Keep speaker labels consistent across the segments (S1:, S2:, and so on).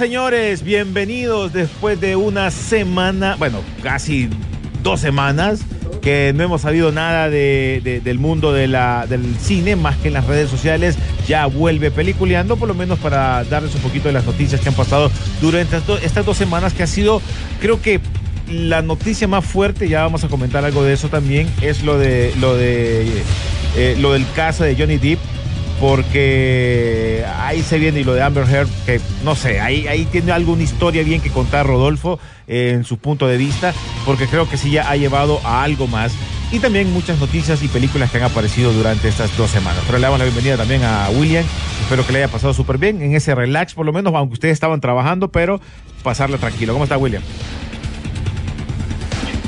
S1: Señores. Bienvenidos después de una semana, bueno, casi dos semanas que no hemos sabido nada de- de- del mundo de la, del cine, más que en las redes sociales. Ya vuelve peliculeando, por lo menos para darles un poquito de las noticias que han pasado durante estas dos semanas, que ha sido, creo que la noticia más fuerte, ya vamos a comentar algo de eso también, es lo de lo de eh, lo del caso de Johnny Depp porque ahí se viene y lo de Amber Heard, que no sé, ahí, ahí tiene alguna historia bien que contar Rodolfo eh, en su punto de vista, porque creo que sí ya ha llevado a algo más. Y también muchas noticias y películas que han aparecido durante estas dos semanas. Pero le damos la bienvenida también a William. Espero que le haya pasado súper bien en ese relax, por lo menos, aunque ustedes estaban trabajando, pero pasarla tranquilo. ¿Cómo está William?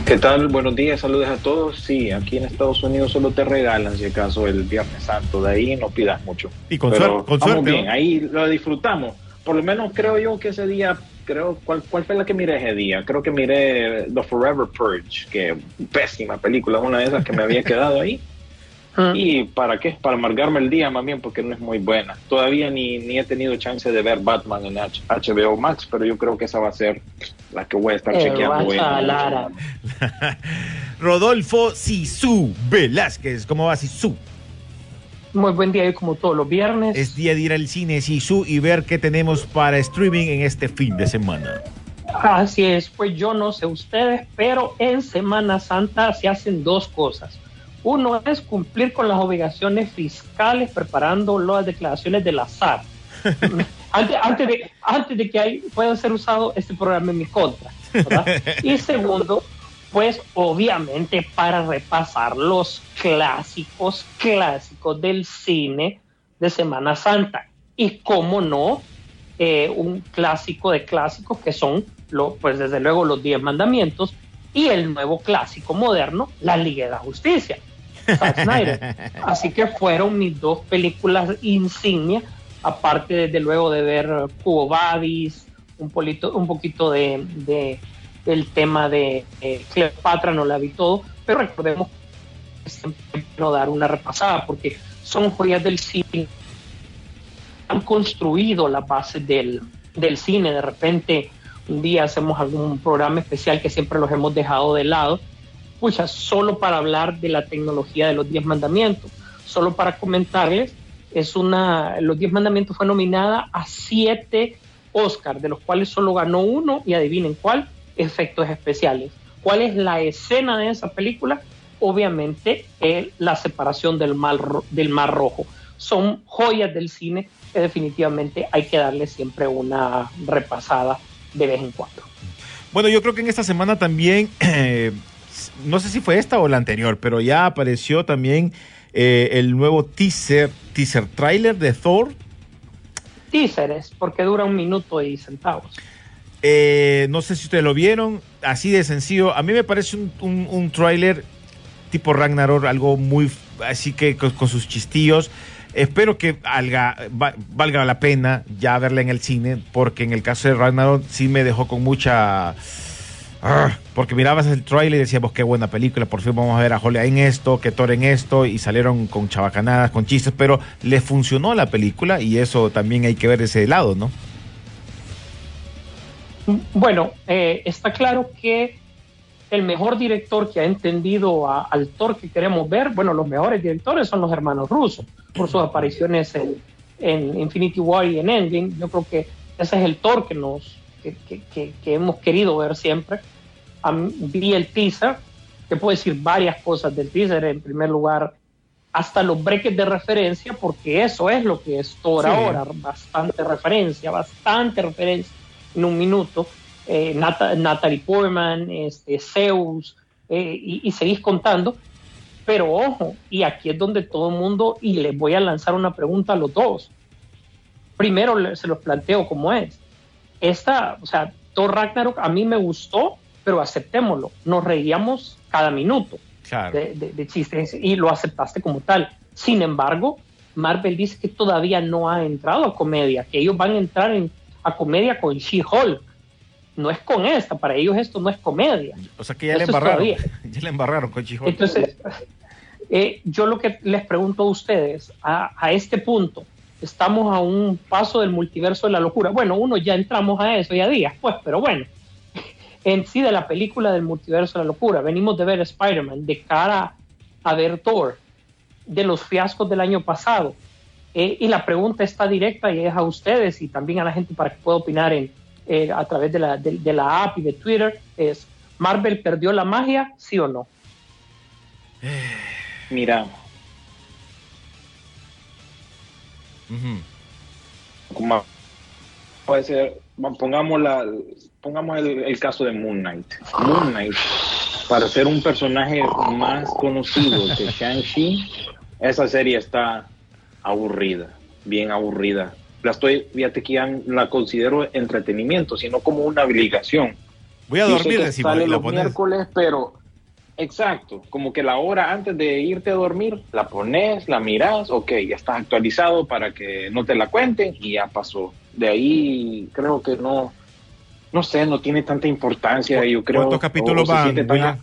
S2: ¿Qué tal? Buenos días, saludos a todos. Sí, aquí en Estados Unidos solo te regalan, si acaso, el Viernes Santo. De ahí no pidas mucho.
S1: Y con
S2: Pero
S1: suerte- con
S2: vamos
S1: suerte,
S2: bien,
S1: ¿no?
S2: ahí lo disfrutamos. Por lo menos creo yo que ese día, creo, ¿cuál, ¿cuál fue la que miré ese día? Creo que miré The Forever Purge, que pésima película, una de esas que me había quedado ahí. ¿Y para qué? Para amargarme el día más bien, porque no es muy buena. Todavía ni, ni he tenido chance de ver Batman en H- HBO Max, pero yo creo que esa va a ser la que voy a estar
S3: Eh,
S2: chequeando.
S3: a Lara.
S1: Rodolfo Sisu Velázquez. ¿Cómo va Sisu?
S3: Muy buen día, y como todos los viernes.
S1: Es día de ir al cine Sisu y ver qué tenemos para streaming en este fin de semana.
S3: Así es, pues yo no sé ustedes, pero en Semana Santa se hacen dos cosas. Uno es cumplir con las obligaciones fiscales preparando las declaraciones del azar. antes, antes, de, antes de que hay, pueda ser usado este programa en mi contra. ¿verdad? Y segundo, pues obviamente para repasar los clásicos, clásicos del cine de Semana Santa. Y cómo no, eh, un clásico de clásicos que son, lo, pues desde luego, los Diez Mandamientos y el nuevo clásico moderno, La Liga de la Justicia. Zack Snyder. Así que fueron mis dos películas insignia, aparte desde luego de ver Cubo Badis, un, polito, un poquito de, del tema de Cleopatra, no la vi todo, pero recordemos que siempre no dar una repasada porque son joyas del cine han construido la base del, del cine. De repente, un día hacemos algún programa especial que siempre los hemos dejado de lado, pucha, solo para hablar de la tecnología de los Diez Mandamientos. Solo para comentarles, es una, los Diez Mandamientos fue nominada a siete Oscars, de los cuales solo ganó uno, y adivinen cuál, efectos especiales. ¿Cuál es la escena de esa película? Obviamente, eh, la separación del, mal ro- del Mar Rojo. Son joyas del cine que definitivamente hay que darle siempre una repasada de vez en cuando.
S1: Bueno, yo creo que en esta semana también, eh, no sé si fue esta o la anterior, pero ya apareció también eh, el nuevo teaser, teaser trailer de Thor.
S3: Teaseres, porque dura un minuto y centavos.
S1: Eh, no sé si ustedes lo vieron, así de sencillo. A mí me parece un, un, un tráiler tipo Ragnarok, algo muy así que con, con sus chistillos. Espero que valga, va- valga la pena ya verla en el cine, porque en el caso de Ragnarok sí me dejó con mucha... Ah, porque mirabas el trailer y decíamos qué buena película, por fin vamos a ver a Holly en esto, que Thor en esto, y salieron con chabacanadas, con chistes, pero le funcionó la película y eso también hay que ver ese lado, ¿no?
S3: Bueno, eh, está claro que el mejor director que ha entendido a- al Thor que queremos ver, bueno, los mejores directores son los hermanos rusos, por sus apariciones en, Infinity War y en Endgame. Yo creo que ese es el Thor que, nos, que- que hemos querido ver siempre. Vi el teaser, te puedo decir varias cosas del teaser. En primer lugar, hasta los breaks de referencia, porque eso es lo que es Thor
S1: Sí.
S3: ahora, bastante referencia, bastante referencia en un minuto. Eh, Nata- Natalie Portman, este, Zeus, eh, y, y seguís contando. Pero ojo, y aquí es donde todo el mundo, y les voy a lanzar una pregunta a los dos. Primero se los planteo como es. Esta, o sea, Thor Ragnarok a mí me gustó, pero aceptémoslo. Nos reíamos cada minuto
S1: Claro.
S3: de, de- de chistes y lo aceptaste como tal. Sin embargo, Marvel dice que todavía no ha entrado a comedia, que ellos van a entrar en, a comedia con She-Hulk. No es con esta, para ellos esto no es comedia.
S1: O sea que ya le embarraron. Ya le embarraron con Chihol.
S3: Entonces, eh, yo lo que les pregunto a ustedes, a, a este punto, estamos a un paso del multiverso de la locura. Bueno, uno ya entramos a eso ya días, pues, pero bueno, en sí de la película del multiverso de la locura, venimos de ver Spider-Man de cara a ver Thor, de los fiascos del año pasado. Eh, y la pregunta está directa y es a ustedes y también a la gente para que pueda opinar en, eh, a través de la, de- de la app y de Twitter, es, ¿Marvel perdió la magia, sí o no?
S2: Mira,
S1: Ujú.
S2: como puede ser, pongamos, la, pongamos el, el caso de Moon Knight. Moon Knight, para ser un personaje más conocido que Shang-Chi, esa serie está aburrida, bien aburrida. La estoy, fíjate que ya la considero entretenimiento, sino como una obligación.
S1: Voy a dormir,
S2: que
S1: decimos,
S2: sale
S1: la
S2: los
S1: pones.
S2: miércoles, pero exacto, como que la hora antes de irte a dormir, la pones, la miras, ok, ya está actualizado para que no te la cuenten y ya pasó. De ahí creo que no, no sé, no tiene tanta importancia. Yo creo.
S1: ¿Cuántos capítulos
S2: se
S1: van,
S2: tan-?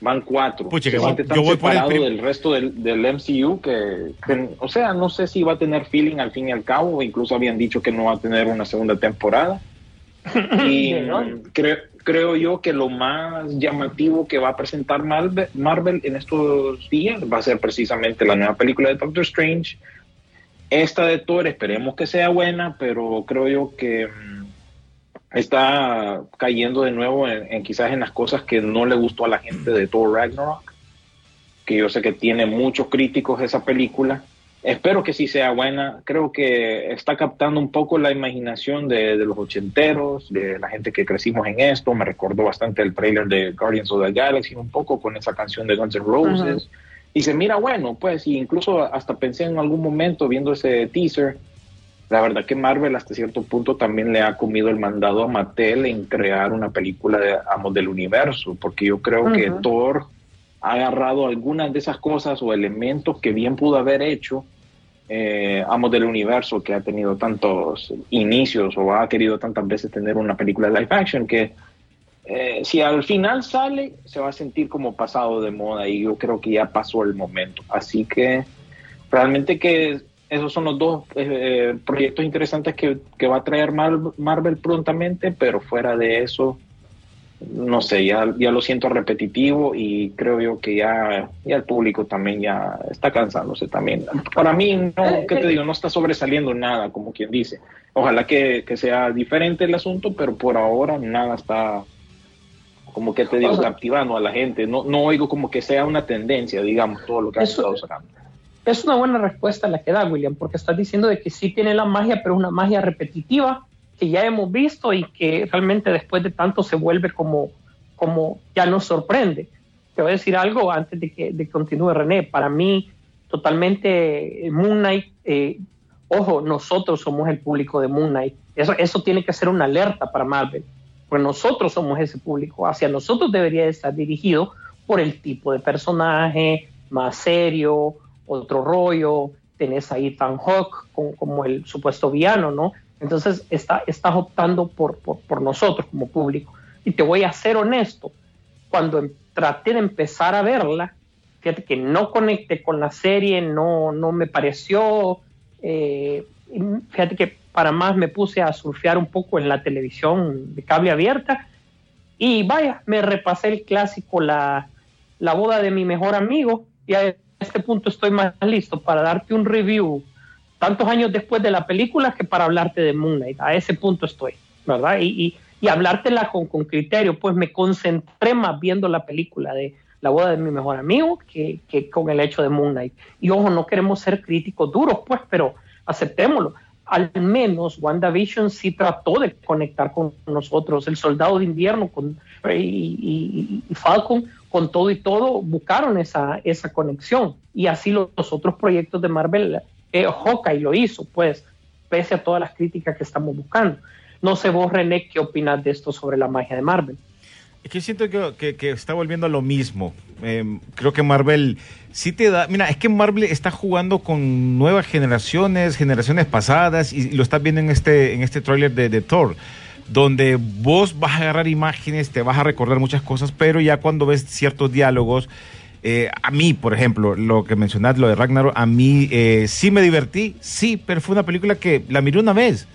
S2: Van cuatro.
S1: Pucha,
S2: Se
S1: que
S2: siente
S1: va-
S2: tan
S1: yo voy por el
S2: separado
S1: prim-
S2: del resto del, del MCU que, que, o sea, no sé si va a tener feeling al fin y al cabo. Incluso habían dicho que no va a tener una segunda temporada. Y
S3: ¿no?
S2: creo, creo yo que lo más llamativo que va a presentar Marvel, Marvel en estos días va a ser precisamente la nueva película de Doctor Strange. Esta de Thor, esperemos que sea buena, pero creo yo que mm, está cayendo de nuevo en, en quizás en las cosas que no le gustó a la gente de Thor Ragnarok, que yo sé que tiene muchos críticos esa película. Espero que sí sea buena. Creo que está captando un poco la imaginación de, de los ochenteros, de la gente que crecimos en esto. Me recordó bastante el trailer de Guardians of the Galaxy, un poco con esa canción de Guns N' Roses. Y se mira bueno, pues, y incluso hasta pensé en algún momento viendo ese teaser. La verdad que Marvel hasta cierto punto también le ha comido el mandado a Mattel en crear una película de Amos del Universo, porque yo creo que. Thor ha agarrado algunas de esas cosas o elementos que bien pudo haber hecho eh, Amos del Universo, que ha tenido tantos inicios o ha querido tantas veces tener una película de live action, que eh, si al final sale, se va a sentir como pasado de moda y yo creo que ya pasó el momento. Así que realmente que esos son los dos eh, proyectos interesantes que, que va a traer Mar- Marvel prontamente, pero fuera de eso, no sé, ya, ya lo siento repetitivo y creo yo que ya, ya el público también ya está cansándose también. Para mí, no, ¿qué te digo? No está sobresaliendo nada, como quien dice. Ojalá que, que sea diferente el asunto, pero por ahora nada está, como que te digo,
S3: O sea-
S2: captivando a la gente. No, no oigo como que sea una tendencia, digamos, todo lo que han
S3: Eso-
S2: estado sacando.
S3: Es una buena respuesta la que da William, porque estás diciendo de que sí tiene la magia, pero una magia repetitiva que ya hemos visto y que realmente después de tanto se vuelve como, como ya nos sorprende. Te voy a decir algo antes de que, de que continúe René. Para mí, totalmente eh, Moon Knight, eh, ojo, nosotros somos el público de Moon Knight. Eso, eso tiene que ser una alerta para Marvel, porque nosotros somos ese público. Hacia nosotros debería estar dirigido por el tipo de personaje, más serio, otro rollo, tenés a Ethan Hawke como, como el supuesto villano, ¿no? Entonces está, estás optando por, por, por nosotros como público. Y te voy a ser honesto, cuando em- traté de empezar a verla, fíjate que no conecté con la serie, no, no me pareció, eh, fíjate que para más me puse a surfear un poco en la televisión de cable abierta y vaya, me repasé el clásico, la, la boda de mi mejor amigo y este punto estoy más listo para darte un review tantos años después de la película que para hablarte de Moon Knight. A ese punto estoy, ¿verdad? Y, y, y hablártela con, con criterio, pues me concentré más viendo la película de la boda de mi mejor amigo que, que con el hecho de Moon Knight. Y ojo, no queremos ser críticos duros, pues, pero aceptémoslo. Al menos WandaVision sí trató de conectar con nosotros. El Soldado de Invierno con, y, y- y Falcon, con todo y todo, buscaron esa, esa conexión. Y así los, los otros proyectos de Marvel, eh, Hawkeye lo hizo, pues, pese a todas las críticas que estamos buscando. No sé vos, René, qué opinas de esto sobre la magia de Marvel.
S1: Es que siento que, que- que está volviendo a lo mismo. Eh, creo que Marvel sí te da. Mira, es que Marvel está jugando con nuevas generaciones, generaciones pasadas, y lo estás viendo en este, en este tráiler de, de Thor, donde vos vas a agarrar imágenes, te vas a recordar muchas cosas, pero ya cuando ves ciertos diálogos. eh, a mí, por ejemplo, lo que mencionaste, lo de Ragnarok, a mí eh, sí me divertí, sí, pero fue una película que la miré una vez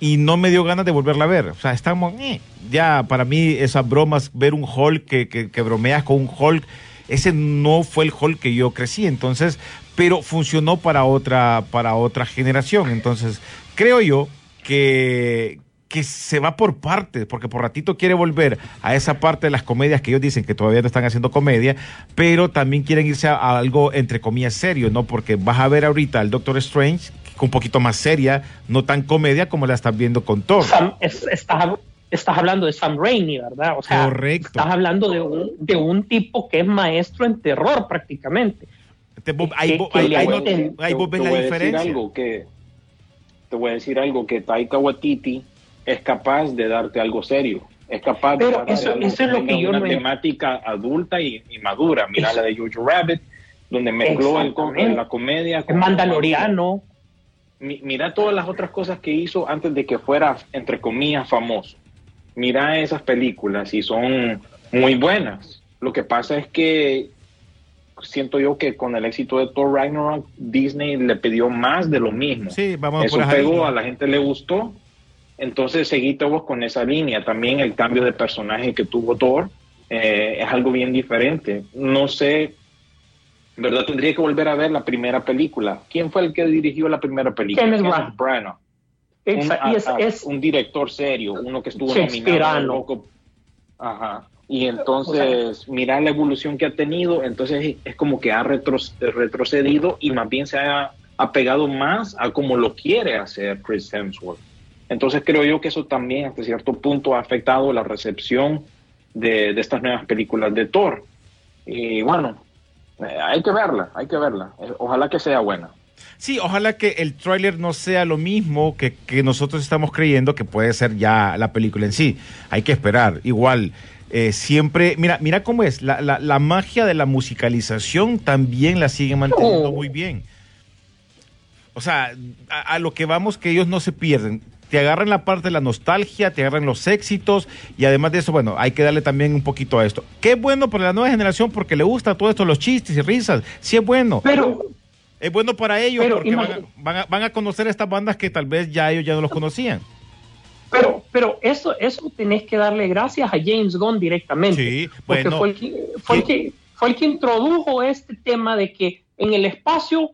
S1: y no me dio ganas de volverla a ver. O sea, estamos, eh, ya para mí esas bromas, ver un Hulk que, que, que bromeas con un Hulk, ese no fue el Hulk que yo crecí, entonces, pero funcionó para otra, para otra generación. Entonces, creo yo que, que se va por partes, porque por ratito quiere volver a esa parte de las comedias que ellos dicen que todavía no están haciendo comedia, pero también quieren irse a, a algo entre comillas serio, ¿no? Porque vas a ver ahorita al Doctor Strange un poquito más seria, no tan comedia como la estás viendo con Thor.
S3: Sam- es- estás, estás hablando de Sam Raimi, ¿verdad? O sea,
S1: Correcto.
S3: estás hablando de un, de un tipo que es maestro en terror prácticamente.
S1: Te- vos- ahí vos- ves
S2: te
S1: la
S2: voy a decir
S1: diferencia.
S2: algo que te voy a decir algo que Taika Waititi es capaz de darte algo serio es capaz
S3: Pero
S2: de darte
S3: eso-
S2: algo
S3: eso es lo
S2: tenga
S3: que yo
S2: una temática adulta y, y madura mira
S3: Eso-
S2: la de Jojo Rabbit donde mezcló el,
S3: Exactamente.
S2: la comedia con
S3: mandaloriano.
S2: Mi- mira todas las otras cosas que hizo antes de que fuera, entre comillas, famoso. Mira esas películas y son muy buenas. Lo que pasa es que siento yo que con el éxito de Thor Ragnarok, Disney le pidió más de lo mismo.
S1: Sí, vamos
S2: Eso
S1: por esa
S2: pegó,
S1: línea.
S2: a la gente le gustó. Entonces seguiste vos con esa línea. También el cambio de personaje que tuvo Thor eh, es algo bien diferente. No sé, ¿verdad? Tendría que volver a ver la primera película. ¿Quién fue el que dirigió la primera película?
S3: Kenneth Branagh.
S2: Un,
S3: Exa- y es,
S2: a- a-
S3: es
S2: un director serio, uno que estuvo nominado. un poco- Ajá. Y entonces, mirar la evolución que ha tenido, entonces es como que ha retro- retrocedido y más bien se ha apegado más a como lo quiere hacer Chris Hemsworth. Entonces creo yo que eso también hasta cierto punto ha afectado la recepción de, de estas nuevas películas de Thor. Y bueno, eh, hay que verla, hay que verla. Eh, Ojalá que sea buena.
S1: Sí, ojalá que el tráiler no sea lo mismo que, que nosotros estamos creyendo que puede ser ya la película en sí. Hay que esperar. Igual, eh, siempre, mira, mira cómo es, la, la, la magia de la musicalización también la siguen manteniendo
S3: Oh.
S1: muy bien. O sea, a, a lo que vamos que ellos no se pierden. Te agarran la parte de la nostalgia, te agarran los éxitos y además de eso, bueno, hay que darle también un poquito a esto. Qué bueno para la nueva generación porque le gusta todo esto, los chistes y risas. Sí es bueno.
S3: pero
S1: Es bueno para ellos
S3: Pero
S1: porque van a, van, a, van a conocer estas bandas que tal vez ya ellos ya no los conocían.
S3: Pero, pero eso, eso tenés que darle gracias a James Gunn directamente.
S1: Sí,
S3: porque
S1: bueno.
S3: fue, el que, fue, el que, fue el que introdujo este tema de que en el espacio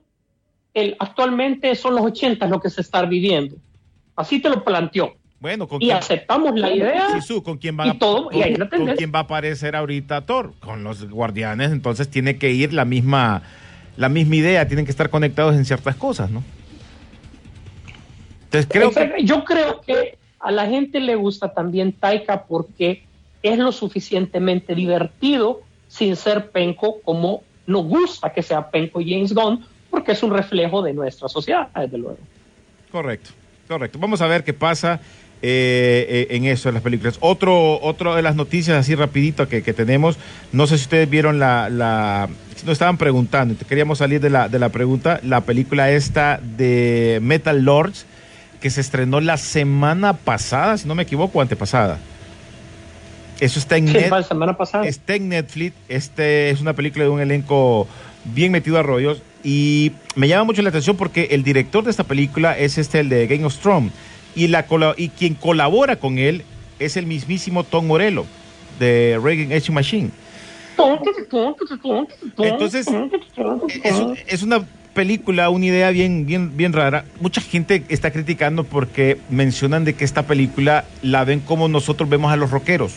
S3: el, actualmente son los 80 lo que se está viviendo. Así te lo planteó.
S1: Bueno, con
S3: Y
S1: quién,
S3: aceptamos la idea.
S1: Sisu, ¿con quién van
S3: y
S1: a-
S3: todo, y
S1: con-
S3: ahí la
S1: con quién va a aparecer ahorita Thor? Con los guardianes, entonces tiene que ir la misma la misma idea, tienen que estar conectados en ciertas cosas, ¿no? Entonces creo que.
S3: Yo creo que a la gente le gusta también Taika porque es lo suficientemente divertido sin ser penco como nos gusta que sea penco James Gunn porque es un reflejo de nuestra sociedad, desde luego.
S1: Correcto, correcto. Vamos a ver qué pasa. eh, eh, en eso, en las películas. Otro, otro de las noticias así rapidito que, que tenemos, no sé si ustedes vieron la, la si nos estaban preguntando, queríamos salir de la, de la pregunta, la película esta de Metal Lords, que se estrenó la semana pasada, si no me equivoco, antepasada. Eso está en,
S3: Sí,
S1: Net-
S3: la semana pasada.
S1: está en Netflix. Este es una película de un elenco bien metido a rollos. Y me llama mucho la atención porque el director de esta película es este, el de Game of Thrones. Y, la, y quien colabora con él es el mismísimo Tom Morello de Reagan Edge Machine. Entonces, Es, es una película, una idea bien, bien, bien rara. Mucha gente está criticando porque mencionan de que esta película la ven como nosotros vemos a los rockeros.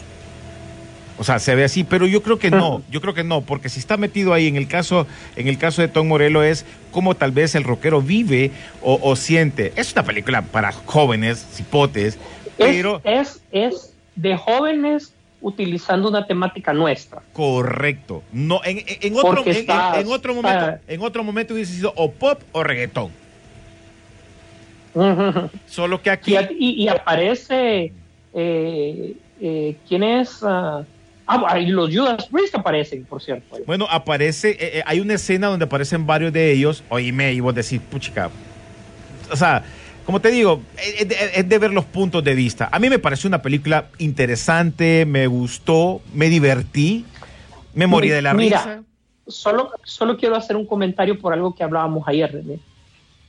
S1: O sea, se ve así, pero yo creo que no, yo creo que no, porque si está metido ahí, en el caso, en el caso de Tom Morello es como tal vez el rockero vive o, o siente. Es una película para jóvenes, cipotes, pero
S3: es, es, es de jóvenes utilizando una temática nuestra.
S1: correcto. No, en, en- en otro, en-
S3: está-
S1: en- en otro
S3: está-
S1: momento, en otro momento hubiese sido o pop o reggaetón. Solo que aquí
S3: Y, y- y aparece, eh, eh, ¿quién es? Ah, ah, y los Judas Priest aparecen, por cierto.
S1: Bueno, aparece, eh, eh, hay una escena donde aparecen varios de ellos, oíme, y vos decís, puchica. O sea, como te digo, es, es de, es de ver los puntos de vista. A mí me pareció una película interesante, me gustó, me divertí, me morí de la
S3: Mira,
S1: risa.
S3: Solo, solo quiero hacer un comentario por algo que hablábamos ayer, René.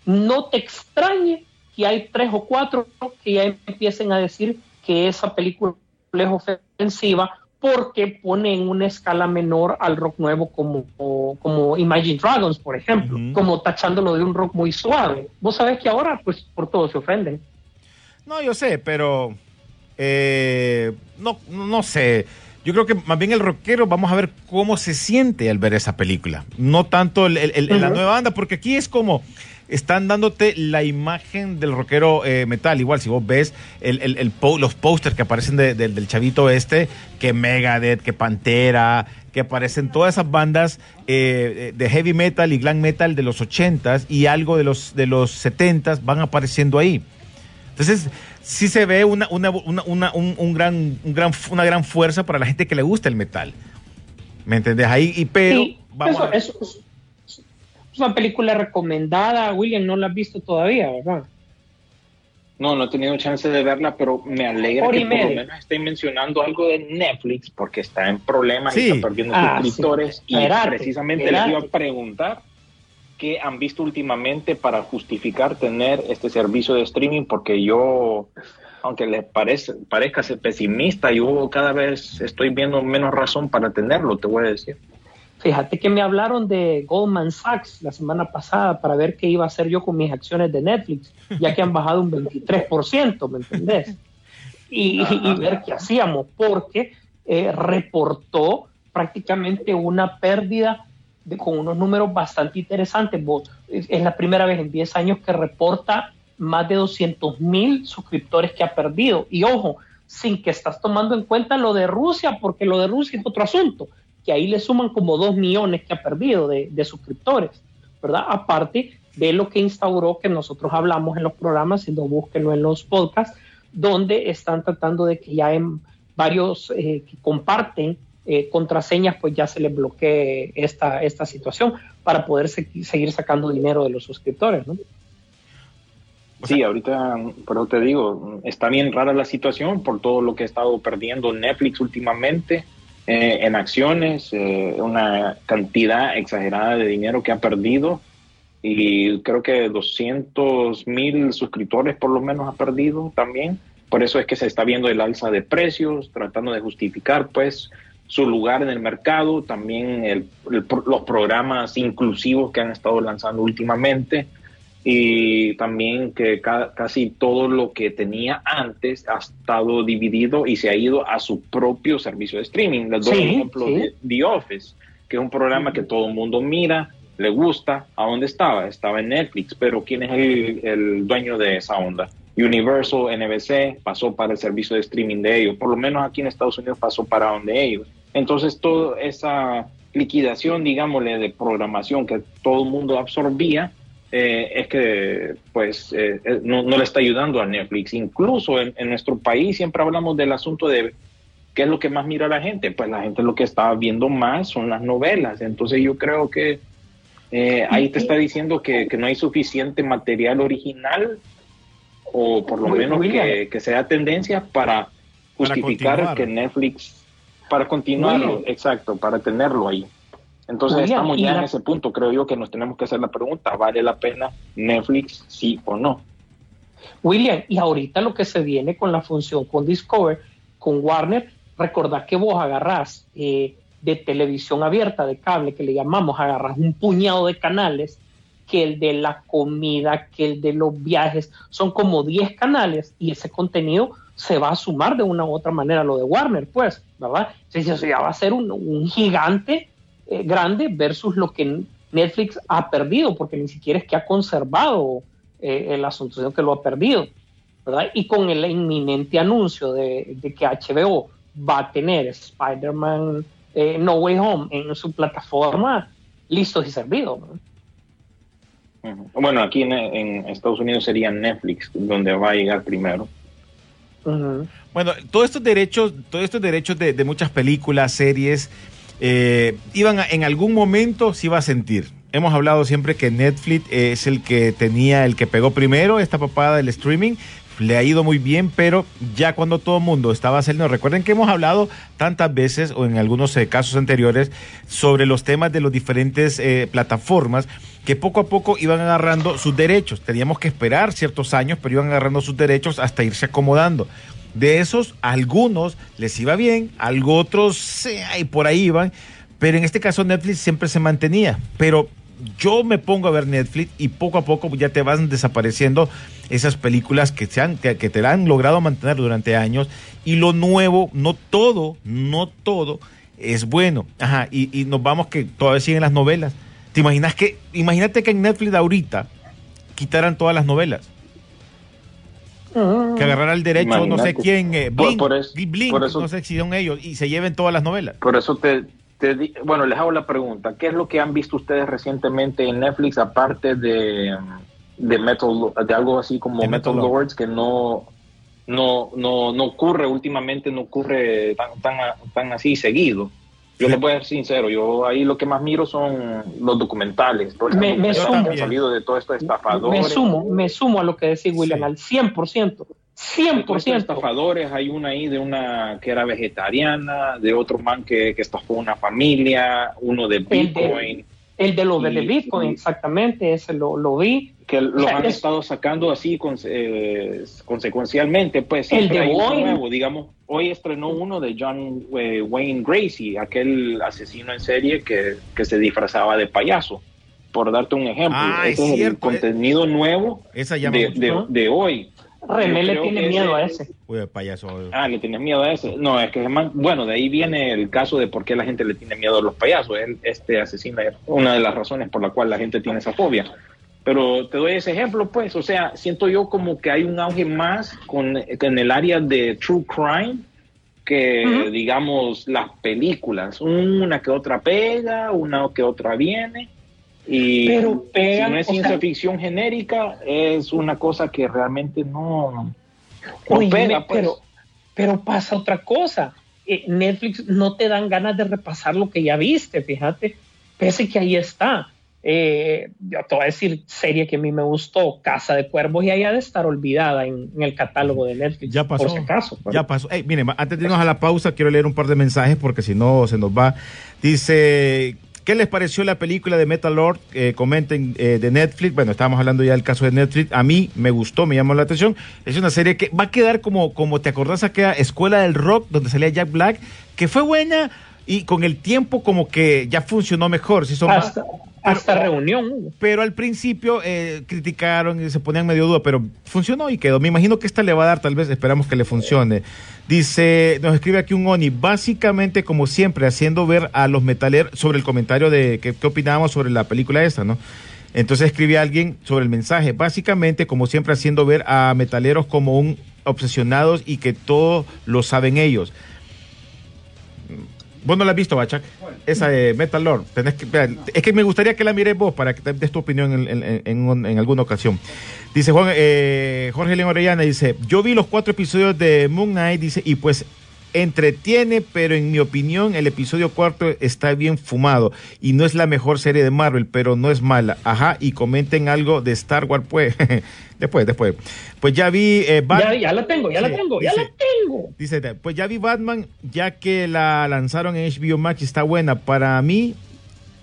S3: No te extrañe que hay tres o cuatro que ya empiecen a decir que esa película es ofensiva porque pone en una escala menor al rock nuevo como, como Imagine Dragons, por ejemplo, como tachándolo de un rock muy suave. Vos sabés que ahora, pues, por todo se ofenden.
S1: No, yo sé, pero eh, no, no sé. Yo creo que más bien el rockero, vamos a ver cómo se siente al ver esa película. No tanto el- el- el- la nueva banda, porque aquí es como están dándote la imagen del rockero eh, metal. Igual, si vos ves el, el- el po- los pósters que aparecen de- del- del chavito este, que Megadeth, que Pantera, que aparecen todas esas bandas eh, de heavy metal y glam metal de los 80s y algo de los, de los 70s van apareciendo ahí. Entonces, sí se ve una, una, una, un, un gran, un gran, una gran fuerza para la gente que le gusta el metal. ¿Me entendés? Ahí, y pero
S3: Sí,
S1: vamos
S3: eso,
S1: a ver.
S3: eso es- una película recomendada, William, no la has visto todavía, ¿verdad?
S2: No, no he tenido chance de verla, pero me alegra
S3: y
S2: que por lo menos estén mencionando algo de Netflix, porque está en problemas
S1: Sí.
S2: y está perdiendo
S3: Ah,
S2: suscriptores.
S3: sí.
S2: Y precisamente les iba a preguntar qué han visto últimamente para justificar tener este servicio de streaming, porque yo, aunque les parece, parezca ser pesimista, yo cada vez estoy viendo menos razón para tenerlo, te voy a decir.
S3: Fíjate que me hablaron de Goldman Sachs la semana pasada para ver qué iba a hacer yo con mis acciones de Netflix, ya que han bajado un 23%, ¿me entendés? Y, y ver qué hacíamos, porque eh, reportó prácticamente una pérdida de- con unos números bastante interesantes. Vos- Es, es la primera vez en 10 años que reporta más de 200 mil suscriptores que ha perdido. Y ojo, sin que estás tomando en cuenta lo de Rusia, porque lo de Rusia es otro asunto, que ahí le suman como 2 millones que ha perdido de, de suscriptores, ¿verdad? Aparte de lo que instauró, que nosotros hablamos en los programas, si no búsquenlo en los podcasts, donde están tratando de que ya en varios eh, que comparten eh, contraseñas, pues ya se les bloquee esta, esta situación para poder se- seguir sacando dinero de los suscriptores, ¿no?
S2: Sí, ahorita, por eso te digo, está bien rara la situación por todo lo que ha estado perdiendo Netflix últimamente eh, en acciones, eh, una cantidad exagerada de dinero que ha perdido y creo que 200 mil suscriptores por lo menos ha perdido también. Por eso es que se está viendo el alza de precios, tratando de justificar pues su lugar en el mercado, también el- los programas inclusivos que han estado lanzando últimamente y también que ca- casi todo lo que tenía antes ha estado dividido y se ha ido a su propio servicio de streaming. Les doy
S3: Sí,
S2: un ejemplo
S3: sí.
S2: de The Office, que es un programa que todo el mundo mira, le gusta. ¿A dónde estaba? Estaba en Netflix, pero ¿quién es el, el dueño de esa onda? Universal, NBC, pasó para el servicio de streaming de ellos. Por lo menos aquí en Estados Unidos pasó para donde ellos. Entonces, toda esa liquidación, digámosle, de programación que todo el mundo absorbía, eh, es que pues eh, eh, no, no le está ayudando a Netflix. Incluso en, en nuestro país siempre hablamos del asunto de qué es lo que más mira la gente. Pues la gente lo que está viendo más son las novelas. Entonces yo creo que eh, ahí te está diciendo que, que no hay suficiente material original o por lo
S3: Muy-
S2: menos que, que sea tendencia para justificar que Netflix, para continuarlo, exacto, para tenerlo ahí. Entonces
S3: William,
S2: estamos ya
S3: la-
S2: en ese punto, creo yo, que nos tenemos que hacer la pregunta, ¿vale la pena Netflix, sí o no?
S3: William, y ahorita lo que se viene con la función con Discover, con Warner, recordad que vos agarrás eh, de televisión abierta, de cable, que le llamamos, agarrás un puñado de canales, que el de la comida, que el de los viajes, son como 10 canales y ese contenido se va a sumar de una u otra manera a lo de Warner, pues, ¿verdad? Entonces eso ya va a ser un, un gigante eh, grande versus lo que Netflix ha perdido, porque ni siquiera es que ha conservado eh, el asunto, sino que lo ha perdido, ¿verdad? Y con el inminente anuncio de, de que HBO va a tener Spider-Man eh, No Way Home en su plataforma, listos y servidos.
S2: Bueno, aquí en, en Estados Unidos sería Netflix, donde va a llegar primero.
S1: Bueno, todos estos derechos, todos estos derechos de, de muchas películas, series, eh, iban en algún momento se iba a sentir. Hemos hablado siempre que Netflix es el que tenía, el que pegó primero esta papada del streaming. Le ha ido muy bien, pero ya cuando todo el mundo estaba haciendo, recuerden que hemos hablado tantas veces o en algunos eh, casos anteriores sobre los temas de las diferentes eh, plataformas que poco a poco iban agarrando sus derechos. Teníamos que esperar ciertos años, pero iban agarrando sus derechos hasta irse acomodando. De esos, algunos les iba bien, a otros eh, y por ahí iban, pero en este caso Netflix siempre se mantenía. Pero yo me pongo a ver Netflix y poco a poco ya te van desapareciendo esas películas que, se han, que, te han logrado mantener durante años y lo nuevo, no todo, no todo es bueno. Ajá, y, y nos vamos que todavía siguen las novelas. ¿Te imaginas que, imagínate que en Netflix ahorita quitaran todas las novelas? Que agarrara el derecho, no sé quién, eh, Blink,
S2: por
S1: Blink,
S2: por eso-
S1: no sé si son ellos, y se lleven todas las novelas.
S2: Por eso te, te di- bueno, les hago la pregunta, ¿qué es lo que han visto ustedes recientemente en Netflix aparte de, de Metal, de algo así como
S1: De
S2: Metal,
S1: Metal Lord.
S2: Lords que no, no, no, no ocurre últimamente, no ocurre tan, tan, tan así seguido? Yo les voy a ser sincero, yo ahí lo que más miro son los documentales,
S3: Me- me sumo.
S2: han salido de todos estos estafadores.
S3: Me sumo, me sumo a lo que decís, William,
S1: Sí.
S3: al 100%.
S2: de todos estos
S3: 100%.
S2: estafadores, hay una ahí de una que era vegetariana, de otro man que, que estafó una familia, uno de
S3: El de-
S2: Bitcoin.
S3: El de los de
S2: Y-
S3: Bitcoin,
S2: y-
S3: exactamente, ese lo, lo vi.
S2: que los
S3: O sea,
S2: han
S3: es-
S2: estado sacando así conse- eh, consecuencialmente, pues
S3: El de Boeing.
S2: nuevo, digamos, hoy estrenó uno de John eh, Wayne Gracie, aquel asesino en serie que, que se disfrazaba de payaso, por darte un ejemplo,
S1: Ah,
S2: ese
S1: es
S2: es, el
S1: cierto,
S2: contenido nuevo
S1: Esa
S2: de, de- de hoy.
S3: René le tiene miedo
S2: ese-
S3: a ese.
S1: Uy, payaso.
S2: Ah, le tienes miedo a ese. No, es que man- bueno, de ahí viene el caso de por qué la gente le tiene miedo a los payasos. Él, este asesino es una de las razones por la cual la gente tiene esa fobia. Pero te doy ese ejemplo, pues, o sea, siento yo como que hay un auge más con, en el área de true crime que, digamos, las películas. Una que otra pega, una que otra viene. Y
S3: Pero pegan,
S2: si no es ciencia
S3: sea-
S2: ficción genérica, es una cosa que realmente no, no
S3: Oye,
S2: pega, pues.
S3: pero, pero pasa otra cosa. Eh, Netflix no te dan ganas de repasar lo que ya viste, fíjate. Pese que ahí está. Eh, yo te voy a decir, serie que a mí me gustó, Casa de Cuervos, y ahí ha de estar olvidada en, en el catálogo de Netflix.
S1: Ya pasó.
S3: Por si acaso. pues.
S1: Ya pasó. Ey, miren, antes de irnos a la pausa, quiero leer un par de mensajes porque si no se nos va. Dice, ¿qué les pareció la película de Metal Lord? Eh, comenten eh, de Netflix. Bueno, estábamos hablando ya del caso de Netflix. A mí me gustó, me llamó la atención. Es una serie que va a quedar como, como te acordás aquella Escuela del Rock, donde salía Jack Black, que fue buena y con el tiempo como que ya funcionó mejor. Si son más-
S3: hasta, reunión.
S1: pero al principio eh, criticaron y se ponían medio duda, pero funcionó y quedó. Me imagino que esta le va a dar, tal vez esperamos que le funcione. Dice, nos escribe aquí un Oni, básicamente como siempre, haciendo ver a los metaleros sobre el comentario de qué, qué opinábamos sobre la película esta, ¿no? Entonces escribe alguien sobre el mensaje, básicamente como siempre haciendo ver a metaleros como un obsesionados y que todo lo saben ellos. Vos no la has visto, Bachak. Esa de Metal Lord. Tenés que, es que me gustaría que la mires vos para que te des tu opinión en, en- en- en alguna ocasión. Dice Juan, eh, Jorge León Orellana, dice, yo vi los cuatro episodios de Moon Knight, dice, y pues entretiene, pero en mi opinión el episodio cuarto está bien fumado y no es la mejor serie de Marvel, pero no es mala. Ajá, y comenten algo de Star Wars, pues. después, después. Pues ya vi... eh, Bat-
S3: Ya, ya la tengo, ya la tengo, ya la tengo.
S1: Dice, pues ya vi Batman, ya que la lanzaron en HBO Max y está buena. Para mí,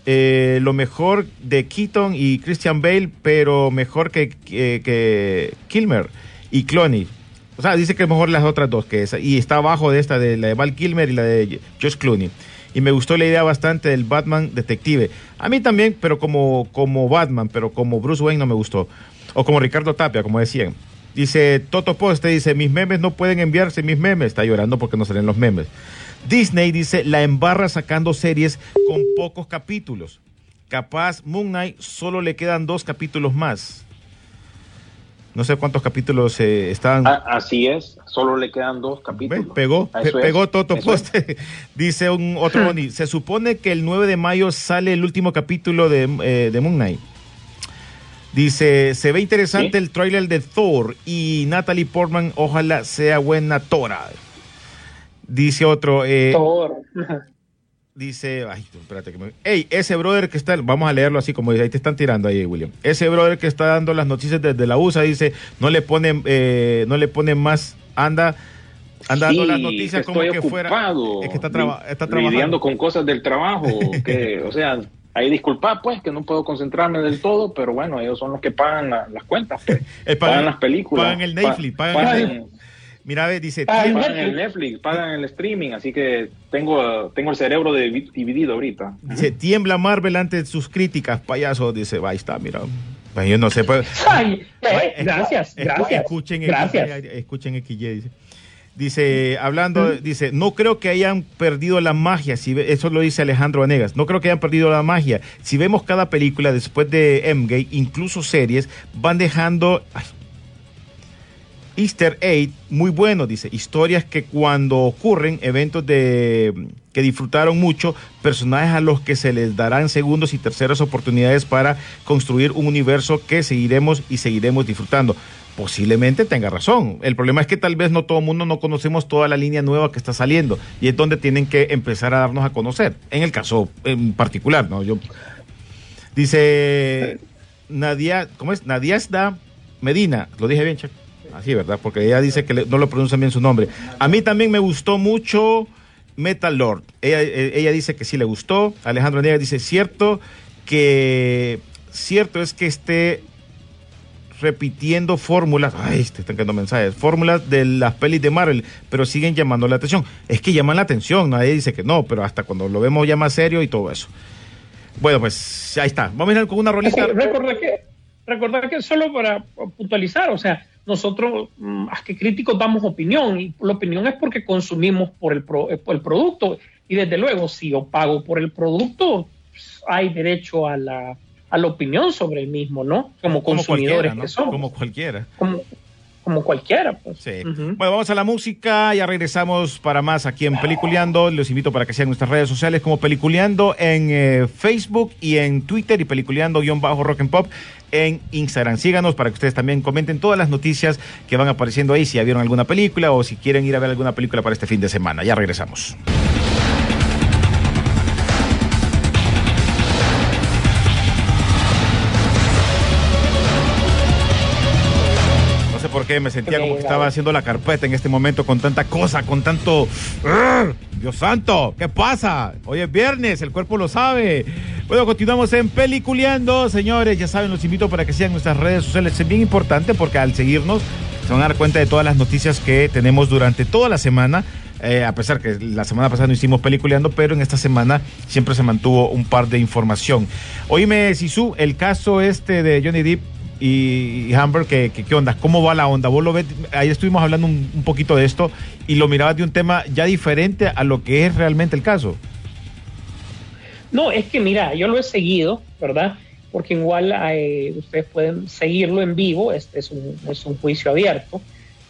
S1: eh, lo mejor de Keaton y Christian Bale, pero mejor que, que, que Kilmer y Clooney. O sea, dice que es mejor las otras dos que esa. Y está abajo de esta, de la de Val Kilmer y la de Josh Clooney. Y me gustó la idea bastante del Batman detective. A mí también, pero como, como Batman, pero como Bruce Wayne no me gustó. O como Ricardo Tapia, como decían. Dice Toto Poste, dice, mis memes no pueden enviarse mis memes. Está llorando porque no salen los memes. Disney dice, la embarra sacando series con pocos capítulos. Capaz Moon Knight solo le quedan dos capítulos más. No sé cuántos capítulos eh, están.
S2: Ah, así es, solo le quedan dos
S1: ¿Ve?
S2: capítulos.
S1: Pegó, pe- pegó Toto
S2: eso es.
S1: Poste. Dice un otro Boni, Se supone que el 9 de mayo sale el último capítulo de, eh, de Moon Knight. Dice, se ve interesante
S2: Sí.
S1: el tráiler de Thor y Natalie Portman, ojalá sea buena Tora. Dice otro, eh,
S3: Thor.
S1: Dice, ay, espérate que me... Ey, ese brother que está, vamos a leerlo así como dice, ahí te están tirando ahí, William. Ese brother que está dando las noticias desde la USA dice, no le ponen, eh, no le ponen más, anda, anda dando las noticias como que fuera. Es que está, traba- está
S2: lidiando
S1: trabajando.
S2: con cosas del trabajo, que, o sea, ahí disculpa pues que no puedo concentrarme del todo, pero bueno, ellos son los que pagan la- las cuentas, pues.
S1: Eh,
S2: pagan, las películas,
S1: Pagan el Netflix, pagan,
S2: pagan-
S1: Mira, ve, dice,
S3: Pagan
S2: pagan el Netflix, pagan el streaming, así que tengo, tengo el cerebro divi- dividido ahorita.
S1: dice, tiembla Marvel ante sus críticas, payaso, dice, va, ahí está, mira. Pues yo no sé, pues,
S3: Ay, eh,
S1: Escu-
S3: gracias,
S1: escu-
S3: gracias.
S1: Escuchen
S3: gracias.
S1: XY, escuchen XY, dice. Dice, hablando, dice, no creo que hayan perdido la magia, si ve- eso lo dice Alejandro Vanegas, no creo que hayan perdido la magia. Si vemos cada película después de Endgame, incluso series, van dejando ay, Easter egg muy bueno, dice, historias que cuando ocurren, eventos de que disfrutaron mucho, personajes a los que se les darán segundos y terceras oportunidades para construir un universo que seguiremos y seguiremos disfrutando. Posiblemente tenga razón. El problema es que tal vez no todo el mundo no conocemos toda la línea nueva que está saliendo y es donde tienen que empezar a darnos a conocer. En el caso en particular, ¿no? Yo dice Nadia, ¿cómo es? Nadiasda Medina, lo dije bien, Chuck? Así, ¿verdad? Porque ella dice que no lo pronuncian bien su nombre. A mí también me gustó mucho Metal Lord. Ella, eh, ella dice que sí le gustó. Alejandro Niegas dice, cierto que cierto es que esté repitiendo fórmulas, ay, te están quedando mensajes, fórmulas de las pelis de Marvel, pero siguen llamando la atención. Es que llaman la atención, nadie dice que no, pero hasta cuando lo vemos ya más serio y todo eso. Bueno, pues ahí está. Vamos a ir con una rolita.
S3: recordar que, recordar que solo para puntualizar, o sea, nosotros, mm, más que críticos, damos opinión y la opinión es porque consumimos por el, pro- eh, por el producto y desde luego, si yo pago por el producto, pues, hay derecho a la, a la opinión sobre el mismo, ¿no? Como
S1: Como
S3: consumidores que somos,
S1: Como cualquiera.
S3: como, como cualquiera. Pues.
S1: Sí. Bueno, vamos a la música, ya regresamos para más aquí en Peliculeando. Los invito para que sigan nuestras redes sociales como Peliculeando en eh, Facebook y en Twitter y Peliculeando-Rock and Pop en Instagram. Síganos para que ustedes también comenten todas las noticias que van apareciendo ahí, si ya vieron alguna película o si quieren ir a ver alguna película para este fin de semana. Ya regresamos. Me sentía como que estaba haciendo la carpeta en este momento con tanta cosa, con tanto... Dios santo, ¿qué pasa? Hoy es viernes, el cuerpo lo sabe. Bueno, continuamos en Peliculeando, señores. Ya saben, los invito para que sigan nuestras redes sociales. Es bien importante porque al seguirnos se van a dar cuenta de todas las noticias que tenemos durante toda la semana. Eh, a pesar que la semana pasada no hicimos peliculeando, pero en esta semana siempre se mantuvo un par de información. Oíme, Sisu, el caso este de Johnny Depp y, y ¿qué, qué, onda? ¿Cómo va la onda? Vos lo ves, ahí estuvimos hablando un, poquito de esto y lo mirabas de un tema ya diferente a lo que es realmente el caso.
S3: No, es que mira, yo lo he seguido, ¿verdad? Porque igual eh, ustedes pueden seguirlo en vivo, este es un, es un juicio abierto.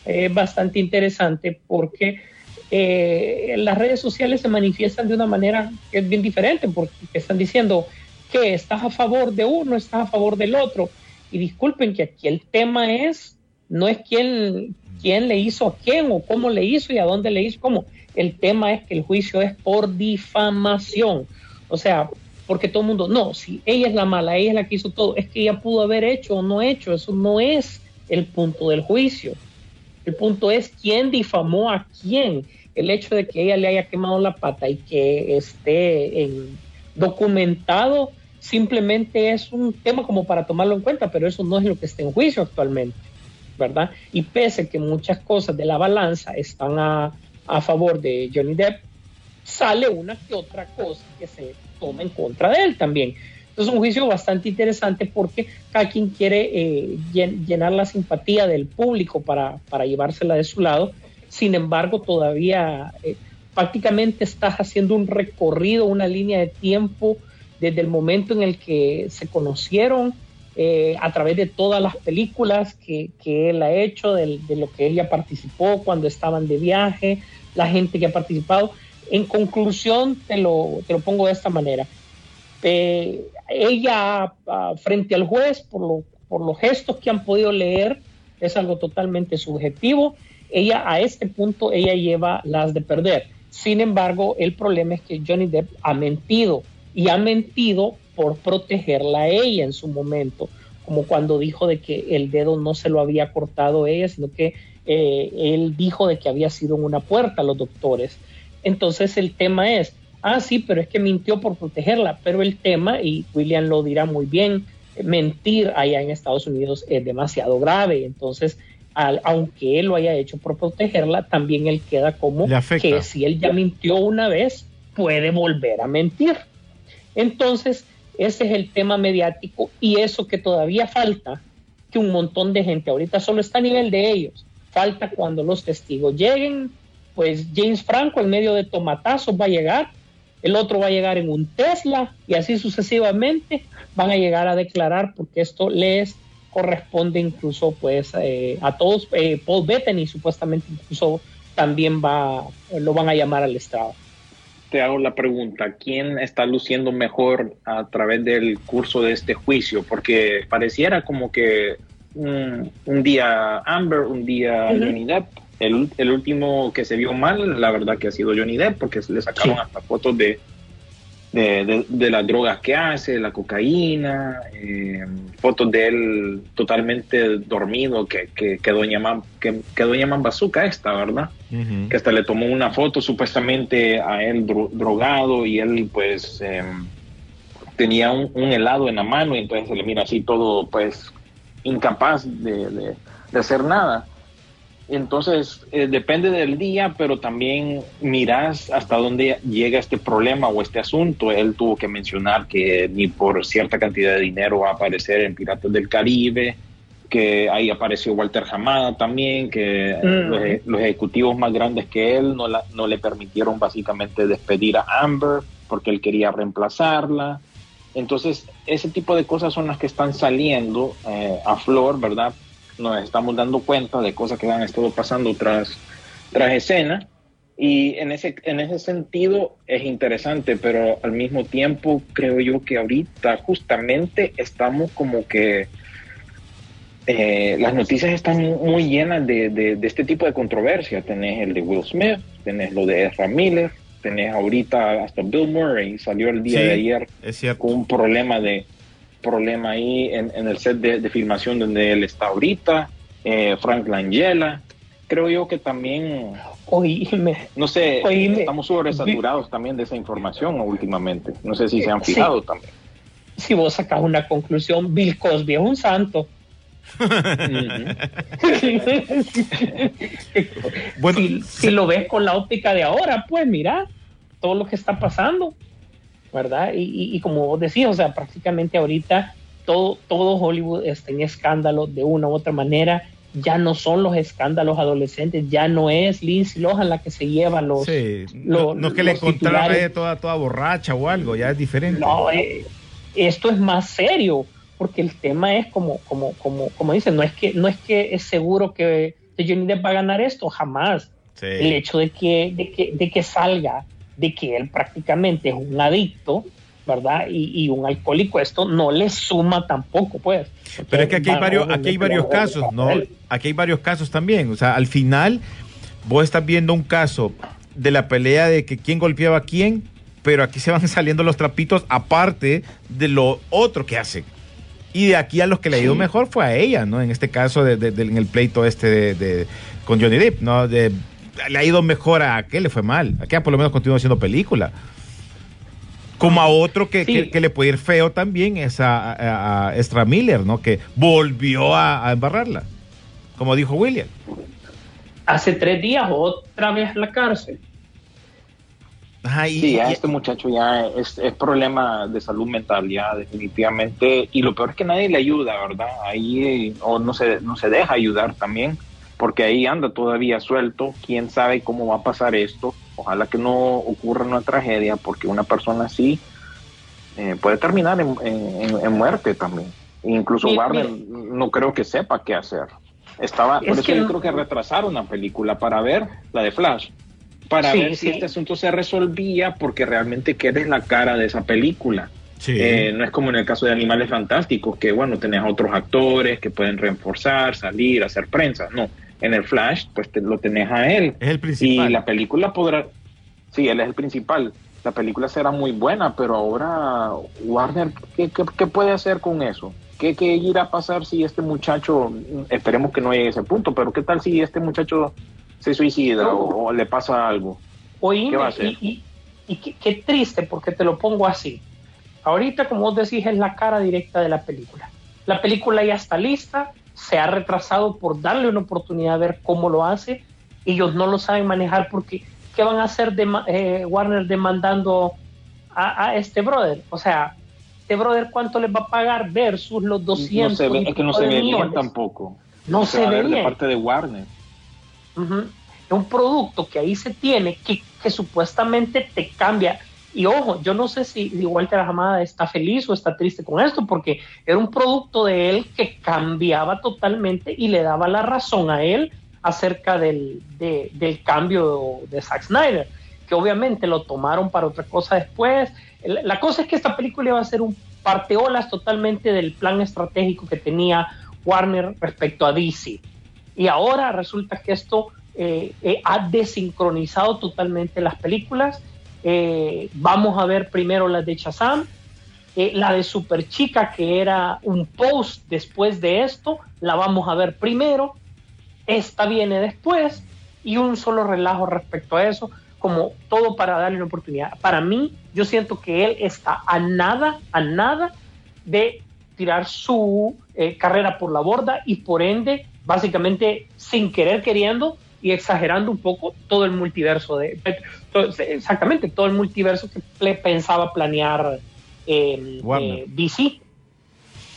S3: Es bastante interesante porque eh, las redes sociales se manifiestan de una manera que es bien diferente, porque están diciendo que estás a favor de uno, estás a favor del otro. Y disculpen que aquí el tema es, no es quién, quién le hizo a quién o cómo le hizo y a dónde le hizo, cómo. El tema es que el juicio es por difamación. O sea, porque todo el mundo, no, si ella es la mala, ella es la que hizo todo, es que ella pudo haber hecho o no hecho, eso no es el punto del juicio. El punto es quién difamó a quién. El hecho de que ella le haya quemado la pata y que esté en, documentado simplemente es un tema como para tomarlo en cuenta, pero eso no es lo que está en juicio actualmente, ¿verdad? Y pese que muchas cosas de la balanza están a, a favor de Johnny Depp, sale una que otra cosa que se toma en contra de él también. Entonces es un juicio bastante interesante porque cada quiere eh, llenar la simpatía del público para, para, llevársela de su lado. Sin embargo, todavía eh, prácticamente estás haciendo un recorrido, una línea de tiempo desde el momento en el que se conocieron, eh, a través de todas las películas que, que él ha hecho, de, lo que ella participó cuando estaban de viaje, la gente que ha participado. En conclusión, te lo, te lo pongo de esta manera. Eh, ella, uh, frente al juez, por, lo, por los gestos que han podido leer, es algo totalmente subjetivo. Ella, a este punto, ella lleva las de perder. Sin embargo, el problema es que Johnny Depp ha mentido y ha mentido por protegerla a ella en su momento, como cuando dijo de que el dedo no se lo había cortado ella, sino que eh, él dijo de que había sido en una puerta a los doctores. Entonces el tema es, ah, sí, pero es que mintió por protegerla, pero el tema, y William lo dirá muy bien, mentir allá en Estados Unidos es demasiado grave, entonces al, aunque él lo haya hecho por protegerla, también él queda como que si él ya mintió una vez, puede volver a mentir. Entonces, ese es el tema mediático y eso que todavía falta, que un montón de gente ahorita solo está a nivel de ellos, falta cuando los testigos lleguen, pues James Franco en medio de tomatazos va a llegar, el otro va a llegar en un Tesla y así sucesivamente van a llegar a declarar porque esto les corresponde incluso pues eh, a todos, eh, Paul Bettany supuestamente incluso también va, lo van a llamar al Estado
S2: te hago la pregunta, ¿quién está luciendo mejor a través del curso de este juicio? Porque pareciera como que un, un día Amber, un día uh -huh. Johnny Depp. El, el, último que se vio mal, la verdad que ha sido Johnny Depp, porque le sacaron sí. hasta fotos de, de, de, de, las drogas que hace, la cocaína, eh, fotos de él totalmente dormido, que, que, que doña Man, que, que doña Mambazuca esta, ¿verdad? Uh -huh. Que hasta le tomó una foto supuestamente a él dro drogado y él pues eh, tenía un, un, helado en la mano y entonces se le mira así todo pues incapaz de, de, de hacer nada. Entonces, eh, depende del día, pero también miras hasta dónde llega este problema o este asunto. Él tuvo que mencionar que ni por cierta cantidad de dinero va a aparecer en Piratas del Caribe, que ahí apareció Walter Hamada también, que mm. los, los, ejecutivos más grandes que él no, la, no le permitieron básicamente despedir a Amber porque él quería reemplazarla. Entonces, ese tipo de cosas son las que están saliendo eh, a flor, ¿verdad? Nos estamos dando cuenta de cosas que han estado pasando tras, tras escena. Y en ese, en ese sentido es interesante, pero al mismo tiempo creo yo que ahorita justamente estamos como que eh, las noticias están muy llenas de, de, de, este tipo de controversia. Tenés el de Will Smith, tenés lo de Ezra Miller, tenés ahorita hasta Bill Murray, salió el día
S1: sí,
S2: de ayer
S1: es
S2: con un problema de, problema ahí en, en el set de, de, filmación donde él está ahorita, eh, Frank Langella. Creo yo que también,
S3: oíme,
S2: no sé,
S3: oíme,
S2: estamos sobresaturados también de esa información últimamente. No sé si se han fijado
S3: sí.
S2: también.
S3: Si vos sacas una conclusión, Bill Cosby es un santo. bueno, si, si, lo ves con la óptica de ahora, pues mira todo lo que está pasando. ¿Verdad? Y, y, y, como vos decías, o sea, prácticamente ahorita todo, todo Hollywood está en escándalo de una u otra manera. Ya no son los escándalos adolescentes, ya no es Lindsay Lohan la que se lleva los.
S1: Sí, no, no es que le encontrara toda, toda borracha o algo, ya es diferente.
S3: No, eh, esto es más serio, porque el tema es como, como, como, como dicen, no es que, no es que es seguro que Johnny Depp va a ganar esto, jamás.
S1: Sí.
S3: El hecho de que, de, que, de que salga, de que él prácticamente es un adicto, ¿verdad? Y, y un alcohólico, esto no le suma tampoco, pues.
S1: Pero es que aquí hay
S3: Va-
S1: varios, aquí hay varios casos, ¿no? Aquí hay varios casos también. O sea, al final, vos estás viendo un caso de la pelea de que quién golpeaba a quién, pero aquí se van saliendo los trapitos aparte de lo otro que hacen. Y de aquí a los que le ha ido
S3: Sí.
S1: mejor fue a ella, ¿no? En este caso, de, de- de- en el pleito este de, de- con Johnny Depp, ¿no? De- le ha ido mejor a aquel, le fue mal. Aquella por lo menos continúa haciendo película. Como a otro que,
S3: Sí.
S1: que- que le puede ir feo también es a, a- a Ezra Miller, ¿no? Que volvió a, a embarrarla, como dijo William.
S3: Hace tres días otra vez a la cárcel.
S1: Ajá, y-
S2: Sí, ya
S1: y-
S2: este muchacho ya es, es problema de salud mental, ya definitivamente. Y lo peor es que nadie le ayuda, ¿verdad? Ahí, eh, o no se, no se deja ayudar también, porque ahí anda todavía suelto. Quién sabe cómo va a pasar esto. Ojalá que no ocurra una tragedia, porque una persona así eh, puede terminar en, en- en muerte también. Incluso
S3: Mira,
S2: Warner no creo que sepa qué hacer. Estaba, por
S3: Es
S2: eso
S3: que
S2: yo
S3: no-
S2: creo que retrasaron la película para ver la de Flash para
S3: Sí,
S2: ver si este asunto se resolvía porque realmente quieres la cara de esa película.
S1: Sí.
S2: Eh, no es como en el caso de Animales Fantásticos, que bueno, tenés a otros actores que pueden reforzar, salir, hacer prensa. No, en el Flash, pues te- lo tenés a él.
S1: es el principal.
S2: Y la película podrá, sí, él es el principal. La película será muy buena, pero ahora Warner, ¿qué, qué- qué puede hacer con eso? ¿Qué, ¿Qué irá a pasar si este muchacho, esperemos que no llegue a ese punto, pero qué tal si este muchacho se suicida
S3: No.
S2: o, o le pasa algo?
S3: Oíme,
S2: ¿Qué va a hacer?
S3: y, y- y qué, qué triste, porque te lo pongo así. Ahorita, como vos decís, es la cara directa de la película. La película ya está lista, se ha retrasado por darle una oportunidad de ver cómo lo hace. Ellos no lo saben manejar porque, ¿qué van a hacer de, Warner demandando a, a este brother? O sea, este brother, ¿cuánto les va a pagar versus los 200?
S2: no se ve, es que no se ve bien tampoco.
S3: No se
S2: a
S3: ve
S2: de parte de Warner.
S3: Es un producto que ahí se tiene, que, que supuestamente te cambia. Y ojo, yo no sé si, Walter Hamada está feliz o está triste con esto, porque era un producto de él que cambiaba totalmente y le daba la razón a él acerca del, de- del cambio de Zack Snyder, que obviamente lo tomaron para otra cosa después. La cosa es que esta película iba a ser un parteolas totalmente del plan estratégico que tenía Warner respecto a DC. Y ahora resulta que esto eh, eh, ha desincronizado totalmente las películas. Eh, vamos a ver primero las de Shazam, eh, la de Super Chica, que era un post después de esto, la vamos a ver primero. Esta viene después y un solo relajo respecto a eso, como todo para darle una oportunidad. Para mí, yo siento que él está a nada, a nada de tirar su eh, carrera por la borda y por ende, básicamente sin querer queriendo y exagerando un poco todo el multiverso de exactamente todo el multiverso que le pensaba planear eh,
S1: Warner.
S3: eh, DC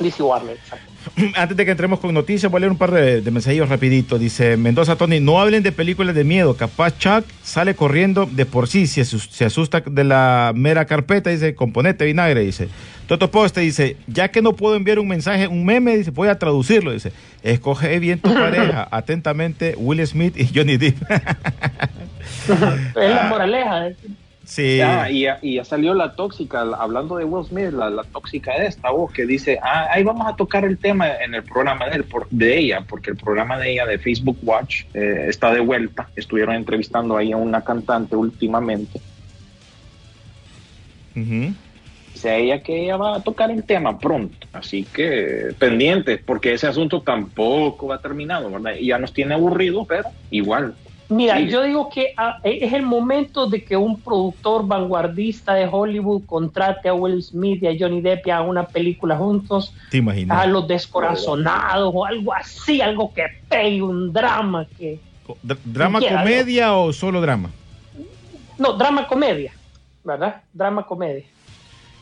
S3: DC Warner exacto.
S1: Antes de que entremos con noticias, voy a leer un par de, de mensajillos rapidito. Dice Mendoza Tony, no hablen de películas de miedo. Capaz Chuck sale corriendo de por sí, se, se asusta de la mera carpeta, dice, componente vinagre, dice. Toto Poste dice, ya que no puedo enviar un mensaje, un meme, dice, voy a traducirlo, dice. Escoge bien tu pareja, atentamente, Will Smith y Johnny Depp.
S3: es la moraleja ¿eh?
S1: sí.
S2: Ya, y, ya, y ya salió la tóxica, la- hablando de Will Smith, la, la tóxica de esta voz que dice, ah, ahí vamos a tocar el tema en el programa de, él, por- de ella, porque el programa de ella de Facebook Watch eh, está de vuelta. Estuvieron entrevistando ahí a una cantante últimamente.
S1: Ujú.
S2: Dice a ella que ella va a tocar el tema pronto, así que pendientes, porque ese asunto tampoco va terminado, ¿verdad? Y ya nos tiene aburridos, pero igual.
S3: Mira,
S2: Sí.
S3: yo digo que ah, es el momento de que un productor vanguardista de Hollywood contrate a Will Smith y a Johnny Depp y hagan una película juntos,
S1: Te imaginas.
S3: a los descorazonados o algo así, algo que pegue un drama que
S1: Dr- ¿Drama comedia o solo drama?
S3: no drama comedia, ¿verdad? Drama comedia.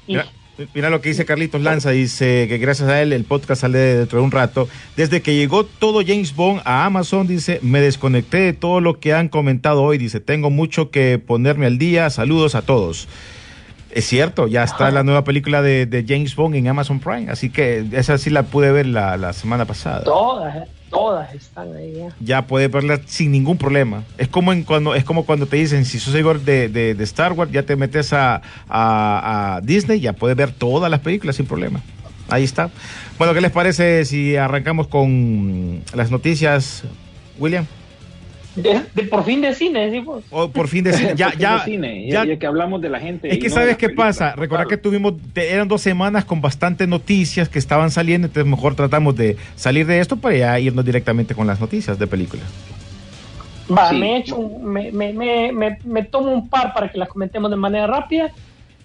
S3: Y
S1: Mira, mira lo que dice Carlitos Lanza, dice que gracias a él el podcast sale dentro de un rato. Desde que llegó todo James Bond a Amazon, dice, me desconecté de todo lo que han comentado hoy, dice, tengo mucho que ponerme al día, saludos a todos. Es cierto, ya está la nueva película de, de James Bond en Amazon Prime, así que esa sí la pude ver la, la semana pasada.
S3: todas. Todas están ahí ya.
S1: ya puedes verla sin ningún problema. Es como en cuando es como cuando te dicen si sos seguidor de, Star Wars ya te metes a- a Disney ya puedes ver todas las películas sin problema. Ahí está. Bueno, ¿qué les parece si arrancamos con las noticias, William?
S3: De, de- por fin de cine, decimos.
S1: O por fin de cine. Ya, ya,
S2: de cine,
S1: ya-
S2: ya, que hablamos de la gente.
S1: Es que
S2: no
S1: sabes qué pasa. Recordar que tuvimos, eran dos semanas con bastantes noticias que estaban saliendo, entonces mejor tratamos de salir de esto para ya irnos directamente con las noticias de películas.
S3: Va,
S2: Sí.
S3: me, echo un- me, me, me, me- me tomo un par para que las comentemos de manera rápida.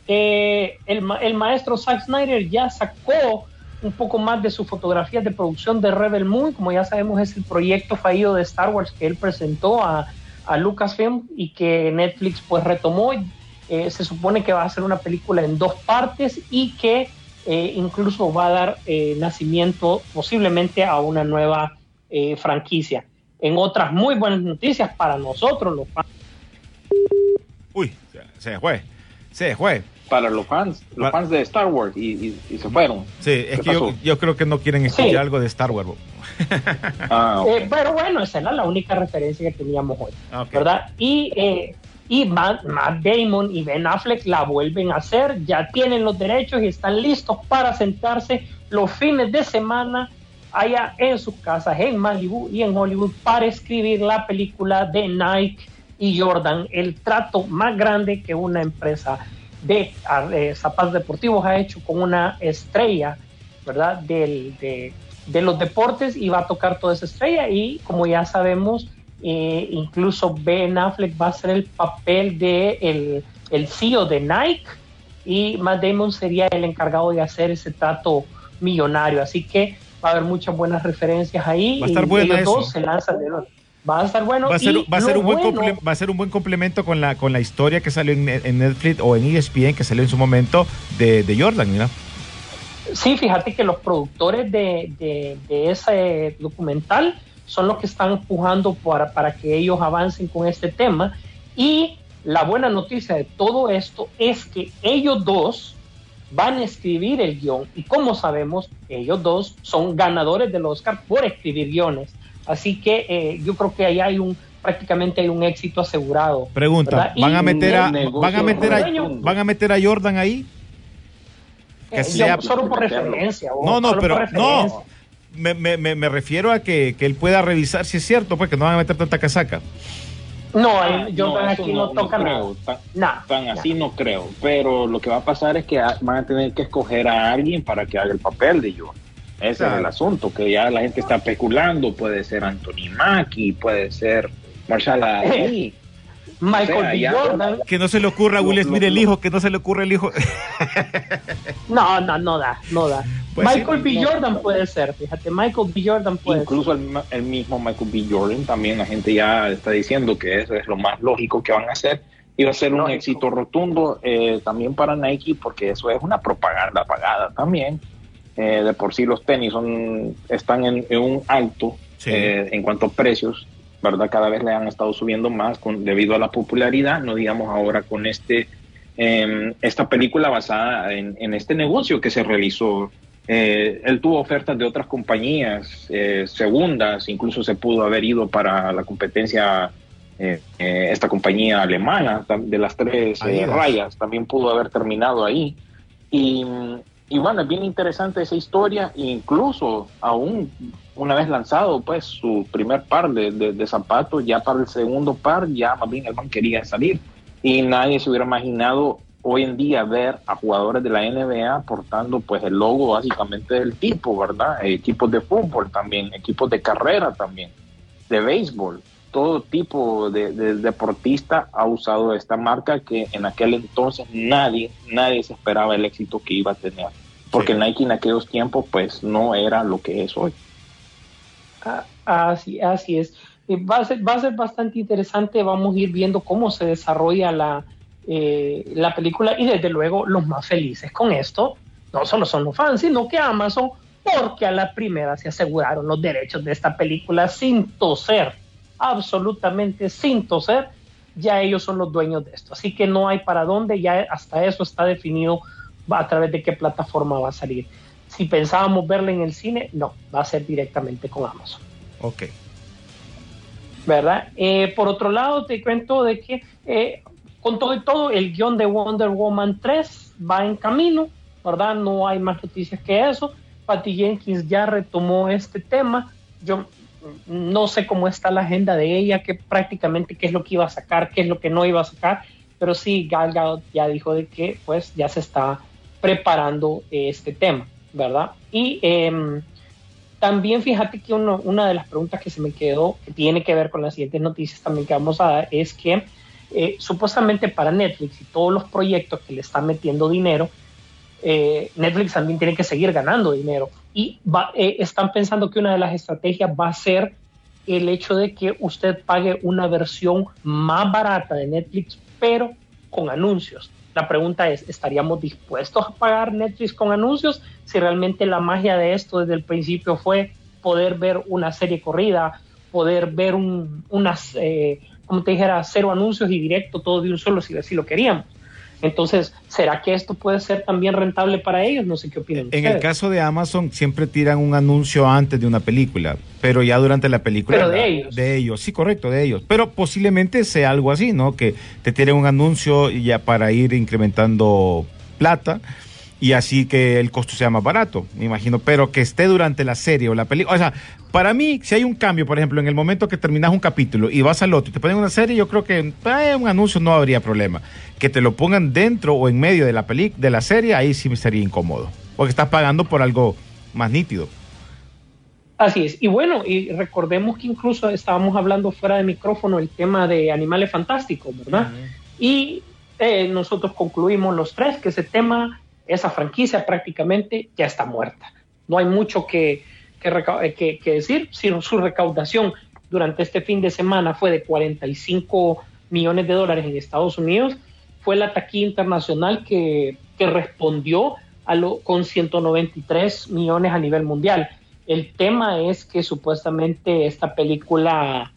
S3: Eh, el, el maestro Zack Snyder ya sacó un poco más de sus fotografías de producción de Rebel Moon. Como ya sabemos, es el proyecto fallido de Star Wars que él presentó a, a Lucasfilm y que Netflix pues retomó. Eh, se supone que va a ser una película en dos partes y que eh, incluso va a dar eh, nacimiento posiblemente a una nueva franquicia. En otras muy buenas noticias para nosotros, los
S1: Uy, se fue. Se fue.
S2: Para los fans, los fans de Star Wars y, y- y se fueron.
S1: Sí, es
S2: ¿Qué
S1: que yo, creo que no quieren escuchar
S3: Sí.
S1: algo de Star Wars.
S2: Ah.
S3: Eh, pero bueno, esa era la única referencia que teníamos hoy,
S1: Ah.
S3: ¿verdad? Y, eh, y Matt, Matt Damon y Ben Affleck la vuelven a hacer, ya tienen los derechos y están listos para sentarse los fines de semana allá en sus casas en Malibu y en Hollywood para escribir la película de Nike y Jordan, el trato más grande que una empresa de eh, zapatos deportivos ha hecho con una estrella, ¿verdad? Del, de, de los deportes y va a tocar toda esa estrella y como ya sabemos, eh, incluso Ben Affleck va a ser el papel de el, el CEO de Nike y Matt Damon sería el encargado de hacer ese trato millonario, así que va a haber muchas buenas referencias ahí.
S1: Va a estar
S3: y
S1: buena
S3: ellos
S1: eso.
S3: dos se lanzan de nuevo. Va a estar bueno.
S1: Va a ser,
S3: y
S1: va a ser un buen
S3: bueno-
S1: va a ser un buen complemento con la con la historia que salió en, en Netflix o en ESPN que salió en su momento de, de Jordan, mira.
S3: Sí, fíjate que los productores de, de- de ese documental son los que están empujando para, para que ellos avancen con este tema. Y la buena noticia de todo esto es que ellos dos van a escribir el guion. Y como sabemos, ellos dos son ganadores del Oscar por escribir guiones. Así que eh, yo creo que ahí hay un prácticamente hay un éxito asegurado.
S1: Pregunta, ¿van a meter a van a meter a van a meter a Jordan ahí? que
S3: Eh,
S1: sea-
S3: yo- solo por referencia. o
S1: No, no, pero no. Me, me, me, me refiero a que, que él pueda revisar si es cierto, pues que no van a meter tanta casaca.
S3: No,
S2: Ah,
S3: Jordan
S2: no,
S3: aquí no, toca nada.
S2: creo, tan,
S3: Nah,
S2: tan
S3: nah.
S2: así no creo. Pero lo que va a pasar es que van a tener que escoger a alguien para que haga el papel de Jordan. Ese
S1: Claro.
S2: es el asunto, que ya la gente está especulando. Puede ser Anthony Mackie, puede ser Marshall Ali.
S3: Michael
S2: O sea,
S3: B.
S2: ya-
S3: Jordan.
S1: Que no se le ocurra a Will Smith
S2: lo-
S1: el hijo, que no se le ocurra el hijo.
S3: No, no, no da, no da.
S1: Pues
S3: Michael
S1: sí,
S3: B.
S2: no.
S3: Jordan puede ser, fíjate, Michael B. Jordan puede
S2: Incluso el, ma- el mismo Michael B. Jordan también la gente ya está diciendo que eso es lo más lógico que van a hacer y va a ser un éxito rotundo eh, también para Nike porque eso es una propaganda pagada también. Eh, de por sí los tenis son están en, en un alto
S1: Sí.
S2: eh, en cuanto a precios, ¿verdad? Cada vez le han estado subiendo más con, debido a la popularidad, no digamos ahora con este eh, esta película basada en, en este negocio que se realizó. Eh, él tuvo ofertas de otras compañías segundas, incluso se pudo haber ido para la competencia, eh, eh, esta compañía alemana de las tres eh, rayas, también pudo haber terminado ahí. Y, y bueno, es bien interesante esa historia, incluso aún una vez lanzado pues su primer par de, de- zapatos, ya para el segundo par ya más bien el man quería salir y nadie se hubiera imaginado hoy en día ver a jugadores de la NBA portando pues el logo básicamente del tipo, ¿verdad? Equipos de fútbol también, equipos de carrera también, de béisbol, todo tipo de, de deportista ha usado esta marca que en aquel entonces nadie, nadie se esperaba el éxito que iba a tener, porque
S1: Sí.
S2: Nike en aquellos tiempos pues no era lo que es hoy.
S3: Ah, Así, así es. Eh, Va a, ser, va a ser bastante interesante. Vamos a ir viendo cómo se desarrolla la, eh, la película y desde luego los más felices con esto no solo son los fans, sino que Amazon, porque a la primera se aseguraron los derechos de esta película sin toser, absolutamente sin toser, ya ellos son los dueños de esto. Así que no hay para dónde, ya hasta eso está definido a través de qué plataforma va a salir. Si pensábamos verla en el cine, no, va a ser directamente con Amazon.
S1: Ok.
S3: ¿verdad? Eh, por otro lado, te cuento de que eh, con todo y todo, el guion de Wonder Woman 3 va en camino, ¿verdad? No hay más noticias que eso. Patty Jenkins ya retomó este tema. Yo no sé cómo está la agenda de ella, que prácticamente qué es lo que iba a sacar, qué es lo que no iba a sacar, pero sí, Gal Gadot ya dijo de que pues ya se está preparando este tema, ¿verdad? Y em, también fíjate que uno- una de las preguntas que se me quedó, que tiene que ver con las siguientes noticias también que vamos a dar, es que eh, supuestamente para Netflix y todos los proyectos que le están metiendo dinero, eh, Netflix también tiene que seguir ganando dinero. Y va- eh, están pensando que una de las estrategias va a ser el hecho de que usted pague una versión más barata de Netflix, pero con anuncios. La pregunta es, ¿estaríamos dispuestos a pagar Netflix con anuncios si realmente la magia de esto desde el principio fue poder ver una serie corrida, poder ver un, unas, eh, como te dijera, cero anuncios y directo, todo de un solo si lo queríamos? Entonces, ¿será que esto puede ser también rentable para ellos? No sé qué opinan.
S1: En el caso de Amazon siempre tiran un anuncio antes de una película, pero ya durante la película...
S3: Pero de ellos.
S1: De ellos, sí, correcto, de ellos. Pero posiblemente sea algo así, ¿no? Que te tiren un anuncio ya para ir incrementando plata y así que el costo sea más barato, me imagino, pero que esté durante la serie o la película. O sea, para mí, si hay un cambio, por ejemplo, en el momento que terminas un capítulo y vas al otro y te ponen una serie, yo creo que eh, un anuncio no habría problema. Que te lo pongan dentro o en medio de la peli de la serie, ahí sí me sería incómodo. Porque estás pagando por algo más nítido.
S3: Así es. Y bueno, y recordemos que incluso estábamos hablando fuera de micrófono el tema de animales fantásticos, ¿verdad? Y eh, nosotros concluimos los tres que ese tema, esa franquicia prácticamente ya está muerta. No hay mucho que, que, eh, que- decir. Si su recaudación durante este fin de semana fue de 45 millones de dólares en Estados Unidos, fue la taquilla internacional que, que respondió a lo, con 193 millones a nivel mundial. El tema es que supuestamente esta película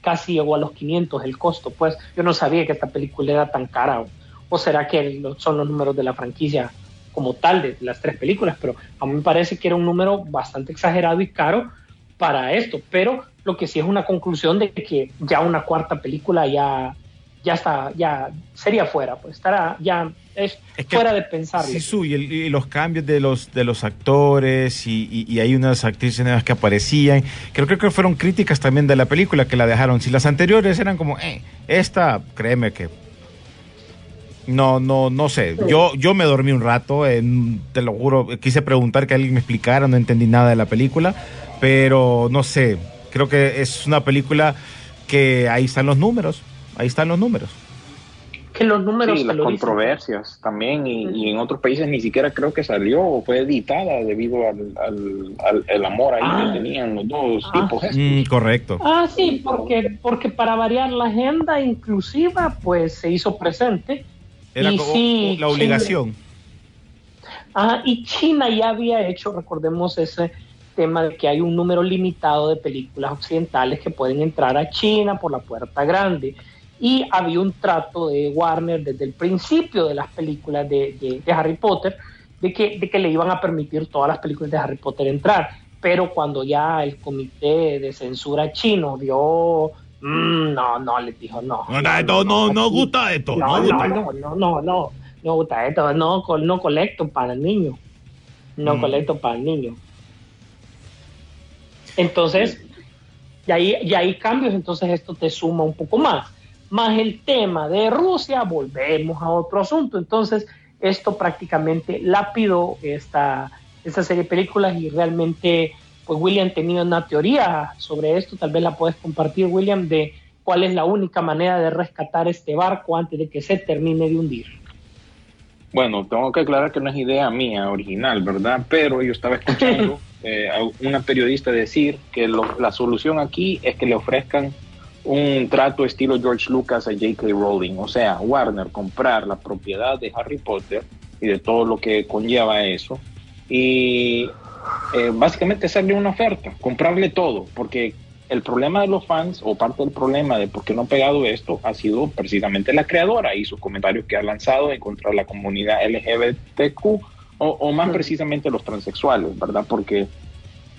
S3: casi llegó a los 500 el costo, pues yo no sabía que esta película era tan cara, o, será que son los números de la franquicia como tal de las tres películas, pero a mí me parece que era un número bastante exagerado y caro para esto, pero lo que sí es una conclusión de que ya una cuarta película ya ya está, ya sería fuera, pues estará ya es,
S1: Es que-
S3: fuera de pensarlo.
S1: Sí, su, y, el- y los cambios de los de los actores y, y- y hay unas actrices nuevas que aparecían. Creo, creo que fueron críticas también de la película que la dejaron. Si las anteriores eran como, eh, esta, créeme que no, no, no sé. Yo, yo me dormí un rato, eh, te lo juro. Quise preguntar que alguien me explicara, no entendí nada de la película, pero no sé. Creo que es una película que ahí están los números, ahí están los números.
S3: que los números
S2: Sí, las
S3: lo dicen.
S2: controversias también, y, y en otros países ni siquiera creo que salió o fue editada debido al, al, al- el amor ahí
S3: Ah.
S2: que tenían los dos
S3: Ah.
S2: tipos. estos.
S1: Mm, correcto.
S3: Ah, sí, porque, porque para variar la agenda inclusiva, pues se hizo presente.
S1: Era
S3: Y
S1: como
S3: sí,
S1: la obligación.
S3: Ajá, y China ya había hecho, recordemos ese tema de que hay un número limitado de películas occidentales que pueden entrar a China por la puerta grande. Y había un trato de Warner desde el principio de las películas de, de- de Harry Potter, de que, de que le iban a permitir todas las películas de Harry Potter entrar. Pero cuando ya el comité de censura chino vio, mm, no, no, les dijo no.
S1: No, no, no- gusta esto,
S3: No,
S1: no
S3: no,
S1: gusta.
S3: no, no, no, no, gusta esto, no, no colecto para el niño, no
S1: Mm.
S3: colecto para el niño. Entonces, y ahí, y hay cambios, entonces esto te suma un poco más. Más el tema de Rusia, volvemos a otro asunto. Entonces, esto prácticamente lapidó esta, esta serie de películas y realmente, pues William tenía una teoría sobre esto, tal vez la puedes compartir, William, de cuál es la única manera de rescatar este barco antes de que se termine de hundir.
S2: Bueno, tengo que aclarar que no es idea mía original, ¿verdad? Pero yo estaba escuchando eh, a una periodista decir que lo- la solución aquí es que le ofrezcan un trato estilo George Lucas a J.K. Rowling, o sea, Warner comprar la propiedad de Harry Potter y de todo lo que conlleva eso y eh, básicamente hacerle una oferta, comprarle todo, porque el problema de los fans o parte del problema de por qué no ha pegado esto ha sido precisamente la creadora y sus comentarios que ha lanzado en contra de la comunidad LGBTQ o, o más precisamente los transexuales, ¿verdad? Porque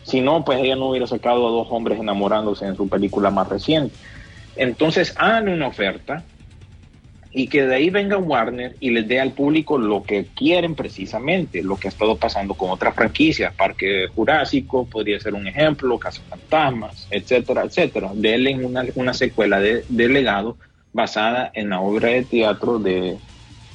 S2: Si no, pues ella no hubiera sacado a dos hombres enamorándose en su película más reciente. Entonces, hagan una oferta y que de ahí venga Warner y les dé al público lo que quieren precisamente, lo que ha estado pasando con otras franquicias, Parque Jurásico podría ser un ejemplo, Fantasmas, etcétera, etcétera. Denle una, una secuela de, de legado basada en la obra de teatro de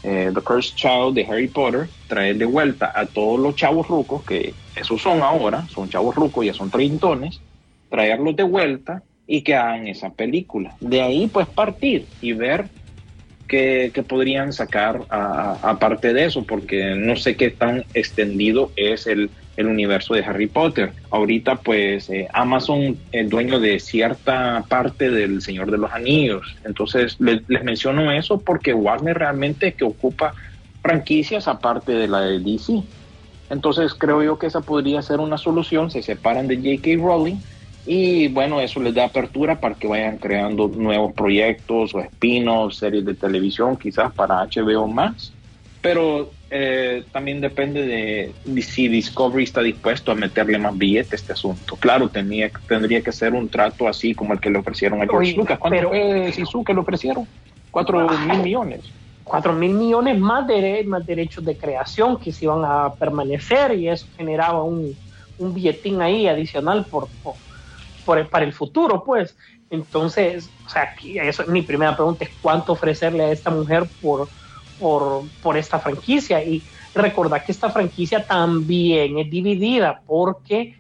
S2: eh, The Cursed Child de Harry Potter, traer de vuelta a todos los chavos rucos, que esos son ahora, son chavos rucos, ya son treintones, traerlos de vuelta y que hagan esa película. De ahí pues partir y ver qué, qué podrían sacar aparte de eso, porque no sé qué tan extendido es el, el universo de Harry Potter. Ahorita pues eh, Amazon es dueño de cierta parte del Señor de los Anillos. Entonces les, les menciono eso porque Warner realmente que ocupa franquicias aparte de la de DC. Entonces creo yo que esa podría ser una solución. Se separan de J.K. Rowling y bueno, eso les da apertura para que vayan creando nuevos proyectos o espinos, series de televisión, quizás para HBO más. Pero eh, también depende de, si Discovery está dispuesto a meterle más billete a este asunto. Claro, tenía, tendría que ser un trato así como el que le ofrecieron a George Lucas. ¿Cuánto
S3: pero-
S2: fue Sisu que le ofrecieron? Cuatro mil millones.
S3: cuatro mil millones más, de, más derechos de creación que se iban a permanecer y eso generaba un, un billetín ahí adicional por, por, por para el futuro, pues. Entonces, o sea, aquí eso, mi primera pregunta es cuánto ofrecerle a esta mujer por, por, por esta franquicia y recordar que esta franquicia también es dividida porque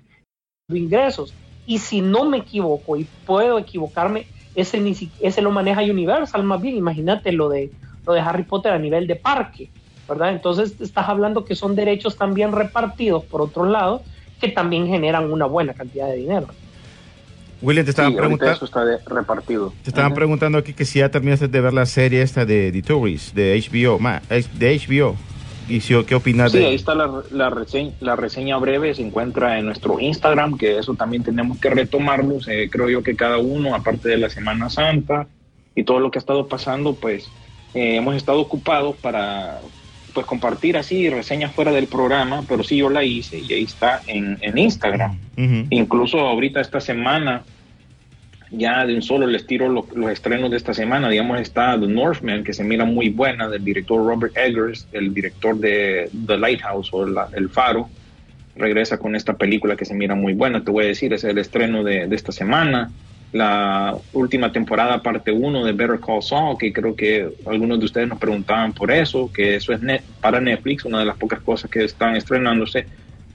S3: ingresos. Y si no me equivoco y puedo equivocarme ese ni ese lo maneja Universal más bien imagínate lo de lo de Harry Potter a nivel de parque verdad entonces estás hablando que son derechos también repartidos por otro lado que también generan una buena cantidad de dinero
S1: William, te estaban,
S2: Sí, ahorita
S1: pregunta-
S2: eso está de- repartido.
S1: te estaban preguntando aquí que si ya terminaste de ver la serie esta de The Tourist, de HBO, ma- de HBO. Y si, ¿qué opinas
S2: Sí,
S1: de
S2: ahí está la, la, reseña, la reseña breve, se encuentra en nuestro Instagram, que eso también tenemos que retomarlo. Eh, creo yo que cada uno, aparte de la Semana Santa y todo lo que ha estado pasando, pues eh, hemos estado ocupados para pues compartir así reseñas fuera del programa, pero sí yo la hice y ahí está en, en Instagram. Incluso ahorita esta semana, ya de un solo les tiro lo- los estrenos de esta semana, digamos está The Northman, que se mira muy buena, del director Robert Eggers, el director de The Lighthouse o la- El Faro, regresa con esta película que se mira muy buena, te voy a decir, es el estreno de, de esta semana. La última temporada, parte 1 de Better Call Saul, que creo que algunos de ustedes nos preguntaban por eso, que eso es net- para Netflix, una de las pocas cosas que están estrenándose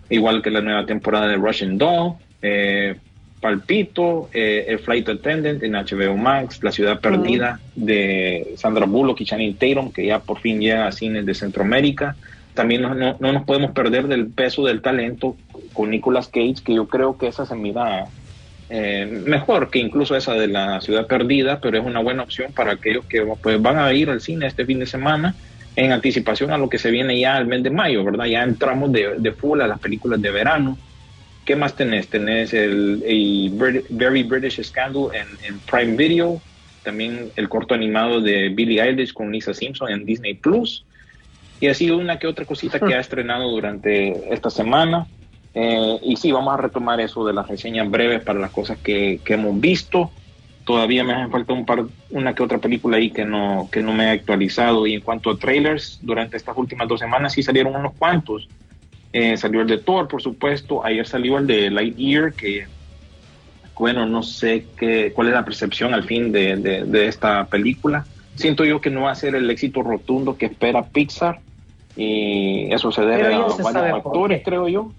S2: igual que la nueva temporada de Russian Doll, eh, Palpito, eh, El Flight Attendant en HBO Max, La Ciudad Perdida de Sandra Bullock y Channing Tatum, que ya por fin llega a cines de Centroamérica. También no, no- no nos podemos perder del peso del talento con Nicolas Cage, que yo creo que esa se mira eh, mejor que incluso esa de La Ciudad Perdida, pero es una buena opción para aquellos que pues, van a ir al cine este fin de semana en anticipación a lo que se viene ya el mes de mayo, ¿verdad? Ya entramos de, de full a las películas de verano. ¿Qué más tenés? Tenés el, el Very British Scandal en, en Prime Video, también el corto animado de Billie Eilish con Lisa Simpson en Disney Plus, y así una que otra cosita que ha estrenado durante esta semana. Eh, y sí, vamos a retomar eso de las reseñas breves para las cosas que, que hemos visto. Todavía me hace falta un par, una que otra película ahí que no, que no me he actualizado. Y en cuanto a trailers, durante estas últimas dos semanas sí salieron unos cuantos. Eh, salió el de Thor, por supuesto. Ayer salió el de Lightyear, que, bueno, no sé qué, cuál es la percepción al fin de, de, de esta película. Siento yo que no va a ser el éxito rotundo que espera Pixar. Y eso se debe a varios
S3: por
S2: actores,
S3: qué.
S2: creo yo.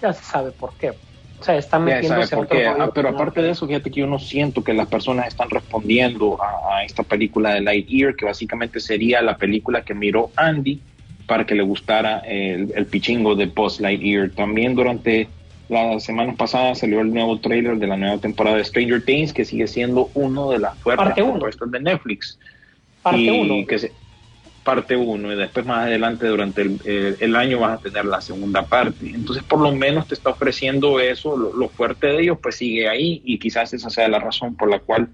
S3: Ya se sabe por qué. O sea están metiéndose
S2: por qué. Ah, pero aparte de eso, fíjate que yo no siento que las personas están respondiendo a, a esta película de Lightyear, que básicamente sería la película que miró Andy para que le gustara el, el pichingo de Buzz Lightyear. También durante las semanas pasadas salió el nuevo trailer de la nueva temporada de Stranger Things, que sigue siendo uno de las fuertes propuestas de Netflix.
S3: Parte uno.
S2: que se- parte uno y después más adelante durante el, año vas a tener la segunda parte entonces por lo menos te está ofreciendo eso lo, fuerte de ellos pues sigue ahí y quizás esa sea la razón por la cual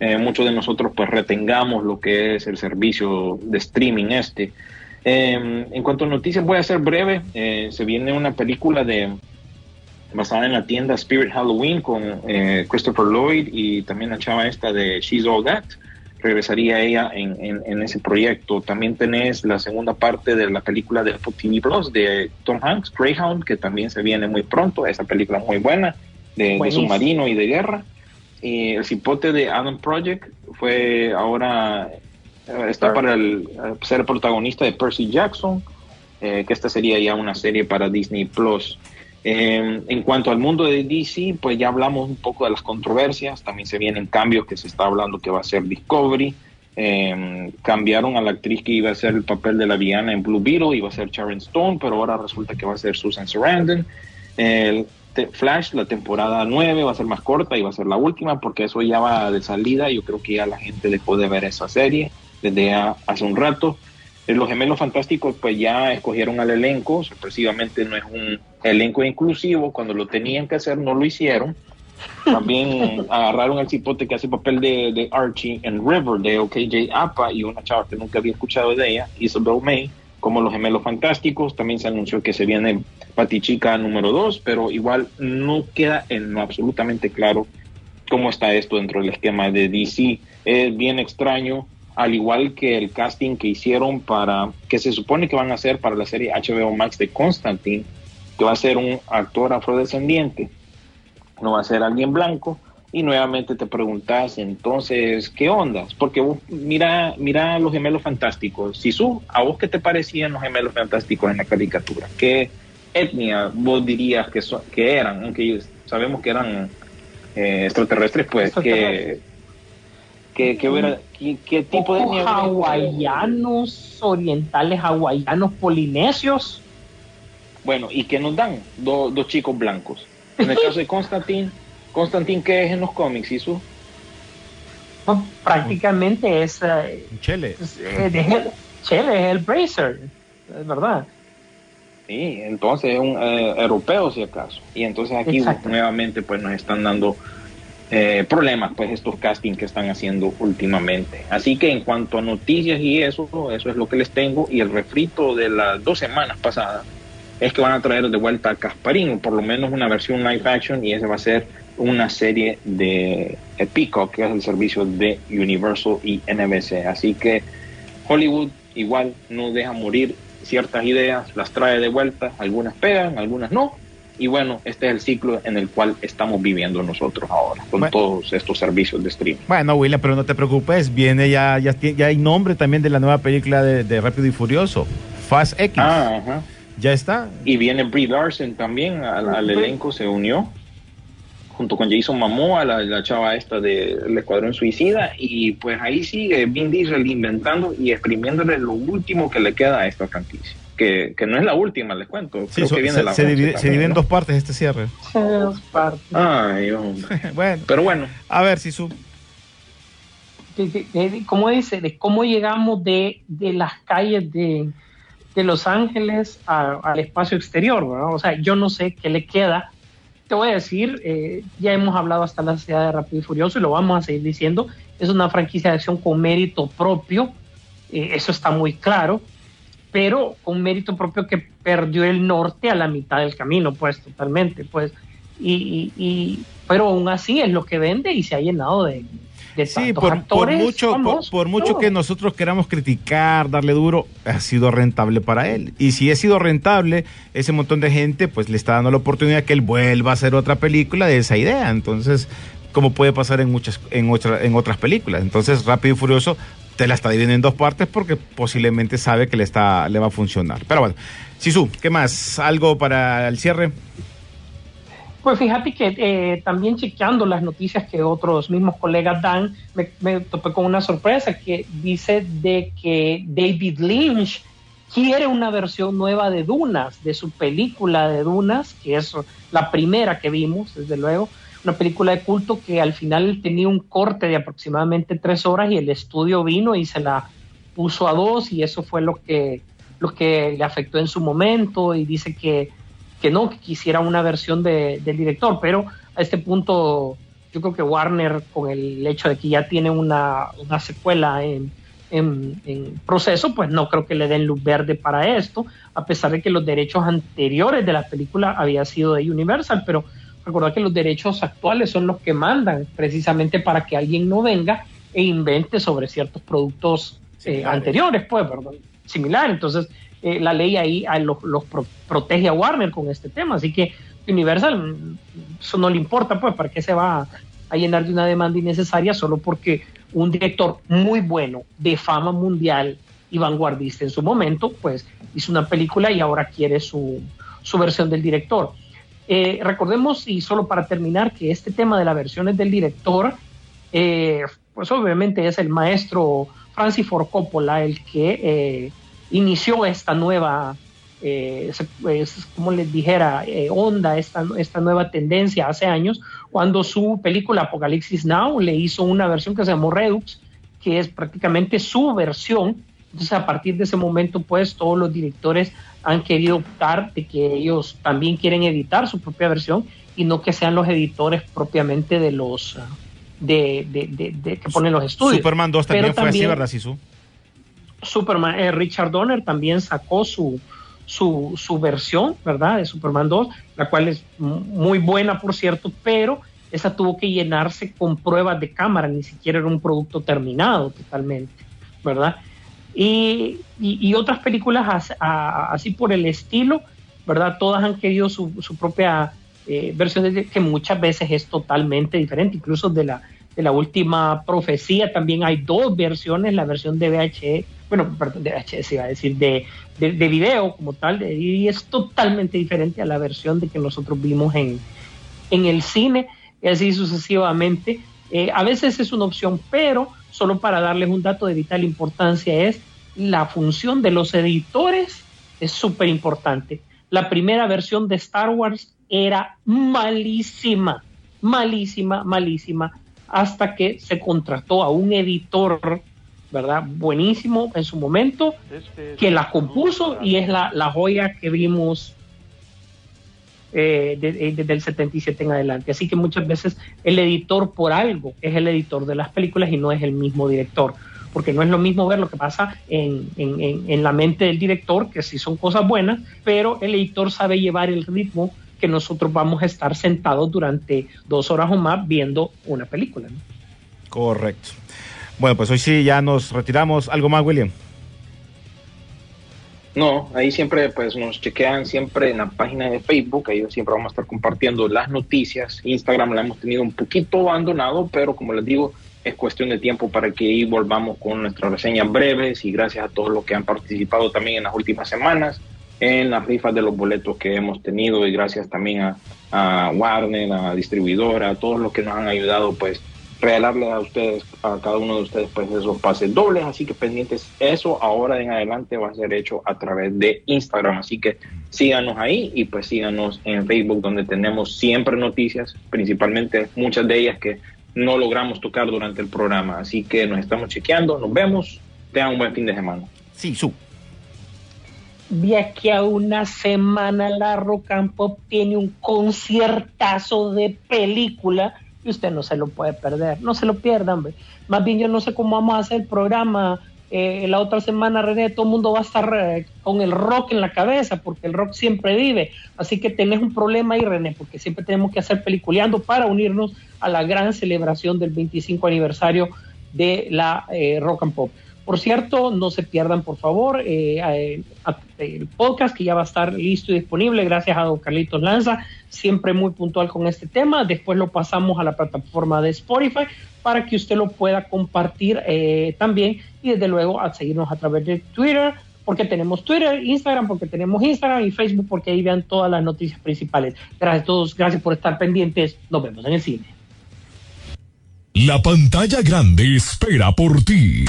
S2: eh, muchos de nosotros pues retengamos lo que es el servicio de streaming este Eh, en cuanto a noticias, voy a ser breve. Eh, se viene una película de basada en la tienda Spirit Halloween con eh, Christopher Lloyd y también la chava esta de She's All That. Regresaría ella en, en- en ese proyecto. También tenés la segunda parte de la película de TV Plus de Tom Hanks, Greyhound, que también se viene muy pronto. Esa película muy buena de, submarino y de guerra. Y el cipote de Adam Project fue ahora eh, está para el, eh, ser el protagonista de Percy Jackson, eh, que esta sería ya una serie para Disney Plus. Eh, en cuanto al mundo de DC, pues ya hablamos un poco de las controversias, también se vienen cambios que se está hablando que va a ser Discovery. Eh, cambiaron a la actriz que iba a hacer el papel de la villana en Blue Beetle, iba a ser Sharon Stone, pero ahora resulta que va a ser Susan Sarandon. El Flash, la temporada 9 va a ser más corta y va a ser la última porque eso ya va de salida. Yo creo que ya la gente dejó de ver esa serie desde hace un rato. Eh, Los gemelos fantásticos pues ya escogieron al elenco, sorpresivamente no es un elenco inclusivo, cuando lo tenían que hacer no lo hicieron. También agarraron al cipote que hace papel de, de Archie en Riverdale, KJ Apa, y una chava que nunca había escuchado de ella, Isabel May, como los gemelos fantásticos. También se anunció que se viene Patichica número 2, pero igual no queda en lo absolutamente claro cómo está esto dentro del esquema de DC. Es bien extraño, al igual que el casting que hicieron para, que se supone que van a hacer para la serie HBO Max de Constantine, que va a ser un actor afrodescendiente, no va a ser alguien blanco. Y nuevamente te preguntas, entonces, ¿qué ondas? Porque vos, mira, mira los gemelos fantásticos. Sisu, ¿a vos qué te parecían los gemelos fantásticos en la caricatura? ¿Qué etnia vos dirías que, son, que eran? Aunque sabemos que eran eh, extraterrestres, pues, que, que, que hubiera- ¿qué, qué tipo de hubiera?
S3: hawaianos, orientales hawaianos, polinesios.
S2: Bueno, ¿y qué nos dan? Do- dos chicos blancos. En el caso de Constantine, Constantine, ¿qué es en los cómics, Sisu?
S3: No, prácticamente es, eh,
S1: Chele.
S3: es, eh, de Hell- Chele, es el Bracer, es verdad.
S2: Sí, entonces es un eh, europeo si acaso. Y entonces aquí
S3: Exacto.
S2: nuevamente pues nos están dando eh, problemas pues estos castings que están haciendo últimamente. Así que en cuanto a noticias y eso, eso es lo que les tengo. Y el refrito de las dos semanas pasadas es que van a traer de vuelta a Casparín, o por lo menos una versión live action, y esa va a ser una serie de Peacock, que es el servicio de Universal y NBC. Así que Hollywood igual no deja morir ciertas ideas, las trae de vuelta, algunas pegan, algunas no. Y bueno, este es el ciclo en el cual estamos viviendo nosotros ahora, con
S1: Bueno.
S2: todos estos servicios de streaming.
S1: Bueno, William, pero no te preocupes, viene ya, ya, ya hay nombre también de la nueva película de, de Rápido y Furioso, Fast X.
S2: Ah, ajá.
S1: Ya está.
S2: Y viene Brie Larson también al, al elenco, se unió junto con Jason Momoa, la, la chava esta del Escuadrón Suicida, y pues ahí sigue Vin Diesel inventando y exprimiéndole lo último que le queda a esta franquicia. Que, que no es la última, les cuento.
S1: Sí,
S2: Creo
S1: so-
S2: que viene
S1: se,
S2: la
S1: se
S2: 11
S1: divide, se divide en dos partes este cierre.
S3: Es parte.
S2: Ay, hombre.
S1: bueno,
S2: Pero bueno,
S1: a ver, Sisu.
S3: de, de- de- ¿cómo dice? De cómo llegamos de, de las calles de, de Los Ángeles a- al espacio exterior, ¿verdad? O sea, yo no sé qué le queda. Te voy a decir, eh, ya hemos hablado hasta la ciudad de Rápido y Furioso y lo vamos a seguir diciendo. Es una franquicia de acción con mérito propio, eh, eso está muy claro, pero con mérito propio que perdió el norte a la mitad del camino, pues totalmente, pues. Y, y- y- pero aún así es lo que vende y se ha llenado de, de
S1: Sí, por, por mucho, por,
S3: famosos,
S1: por mucho que nosotros queramos criticar, darle duro, ha sido rentable para él. Y si ha sido rentable, ese montón de gente pues le está dando la oportunidad que él vuelva a hacer otra película de esa idea. Entonces, como puede pasar en muchas, en otra- en otras películas. Entonces, Rápido y Furioso te la está dividiendo en dos partes porque posiblemente sabe que le está, le va a funcionar. Pero bueno, Sisu, ¿qué más? ¿Algo para el cierre?
S3: Pues fíjate que eh, también chequeando las noticias que otros mismos colegas dan, me, me topé con una sorpresa que dice de que David Lynch quiere una versión nueva de Dunas, de su película de Dunas, que es la primera que vimos, desde luego, una película de culto que al final tenía un corte de aproximadamente tres horas y el estudio vino y se la puso a dos y eso fue lo que, lo que le afectó en su momento y dice que que no, que quisiera una versión de- del director, pero a este punto yo creo que Warner con el hecho de que ya tiene una, una secuela en, en, proceso, pues no creo que le den luz verde para esto, a pesar de que los derechos anteriores de la película había sido de Universal, pero recordar que los derechos actuales son los que mandan precisamente para que alguien no venga e invente sobre ciertos productos eh, anteriores, pues, perdón, similar. Entonces, eh, la ley ahí ah, los, los pro- protege a Warner con este tema, así que Universal, mm, eso no le importa, pues, ¿para qué se va a, a llenar de una demanda innecesaria solo porque un director muy bueno, de fama mundial y vanguardista en su momento, pues hizo una película y ahora quiere su, su versión del director. Eh, recordemos, y solo para terminar, que este tema de las versiones del director, eh, pues obviamente es el maestro Francis Ford Coppola el que eh, inició esta nueva, como les dijera, onda, esta, esta nueva tendencia hace años, cuando su película Apocalipsis Now le hizo una versión que se llamó Redux, que es prácticamente su versión. Entonces, a partir de ese momento, pues todos los directores han querido optar de que ellos también quieren editar su propia versión y no que sean los editores propiamente de los ah, de, de- de- de- que ponen los estudios.
S1: Superman 2 también
S3: Pero
S1: fue así, ¿verdad, Sisu?
S3: Superman, eh, Richard Donner también sacó su, su, su versión, ¿verdad? De Superman 2, la cual es muy buena, por cierto, pero esa tuvo que llenarse con pruebas de cámara, ni siquiera era un producto terminado totalmente, ¿verdad? Y, otras películas así por el estilo, ¿verdad? Todas han querido su, propia eh, versión de, que muchas veces es totalmente diferente, incluso de la, de la última profecía también hay dos versiones, la versión de VHS, bueno, perdón, de VHS iba a decir, de, de, de video como tal, y es totalmente diferente a la versión de que nosotros vimos en, en el cine y así sucesivamente. Eh, a veces es una opción, pero solo para darles un dato de vital importancia es la función de los editores es súper importante. La primera versión de Star Wars era malísima, malísima, malísima, hasta que se contrató a un editor, ¿verdad? Buenísimo en su momento, que la compuso y es la, joya que vimos eh, de- desde el 77 en adelante. Así que muchas veces el editor por algo es el editor de las películas y no es el mismo director. Porque no es lo mismo ver lo que pasa en, en- en- en la mente del director, que sí son cosas buenas, pero el editor sabe llevar el ritmo que nosotros vamos a estar sentados durante dos horas o más viendo una película. ¿no?
S1: Correcto. Bueno, pues hoy sí ya nos retiramos. ¿Algo más, William?
S2: No, ahí siempre pues nos chequean siempre en la página de Facebook, ahí siempre vamos a estar compartiendo las noticias. Instagram la hemos tenido un poquito abandonado, pero como les digo, es cuestión de tiempo para que ahí volvamos con nuestras reseñas breves y gracias a todos los que han participado también en las últimas semanas en las rifas de los boletos que hemos tenido y gracias también a, Warner, a distribuidora, a todos los que nos han ayudado pues regalarle a ustedes, a cada uno de ustedes, pues esos pases dobles, así que pendientes, eso ahora en adelante va a ser hecho a través de Instagram, así que síganos ahí y pues síganos en Facebook donde tenemos siempre noticias, principalmente muchas de ellas que no logramos tocar durante el programa, así que nos estamos chequeando, nos vemos, tengan un buen fin de semana.
S1: Sí, su.
S3: De aquí a una semana la Rock and Pop tiene un conciertazo de película y usted no se lo puede perder, no se lo pierdan. hombre. Más bien yo no sé cómo vamos a hacer el programa eh, la otra semana, René, todo el mundo va a estar eh, con el rock en la cabeza porque el rock siempre vive. Así que tenés un problema ahí, René, porque siempre tenemos que hacer peliculeando para unirnos a la gran celebración del 25 aniversario de la eh, Rock and Pop. Por cierto, no se pierdan, por favor, el podcast que ya va a estar listo y disponible gracias a don Carlitos Lanza, siempre muy puntual con este tema. Después lo pasamos a la plataforma de Spotify para que usted lo pueda compartir eh, también y desde luego a seguirnos a través de Twitter, porque tenemos Twitter, Instagram, porque tenemos Instagram y Facebook, porque ahí vean todas las noticias principales. Gracias a todos, gracias por estar pendientes. Nos vemos en el cine.
S4: La pantalla grande espera por ti.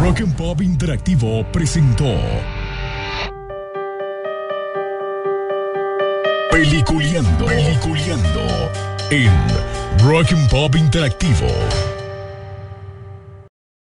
S4: Rock and Pop Interactivo presentó Peliculeando, Peliculeando en Rock and Pop Interactivo.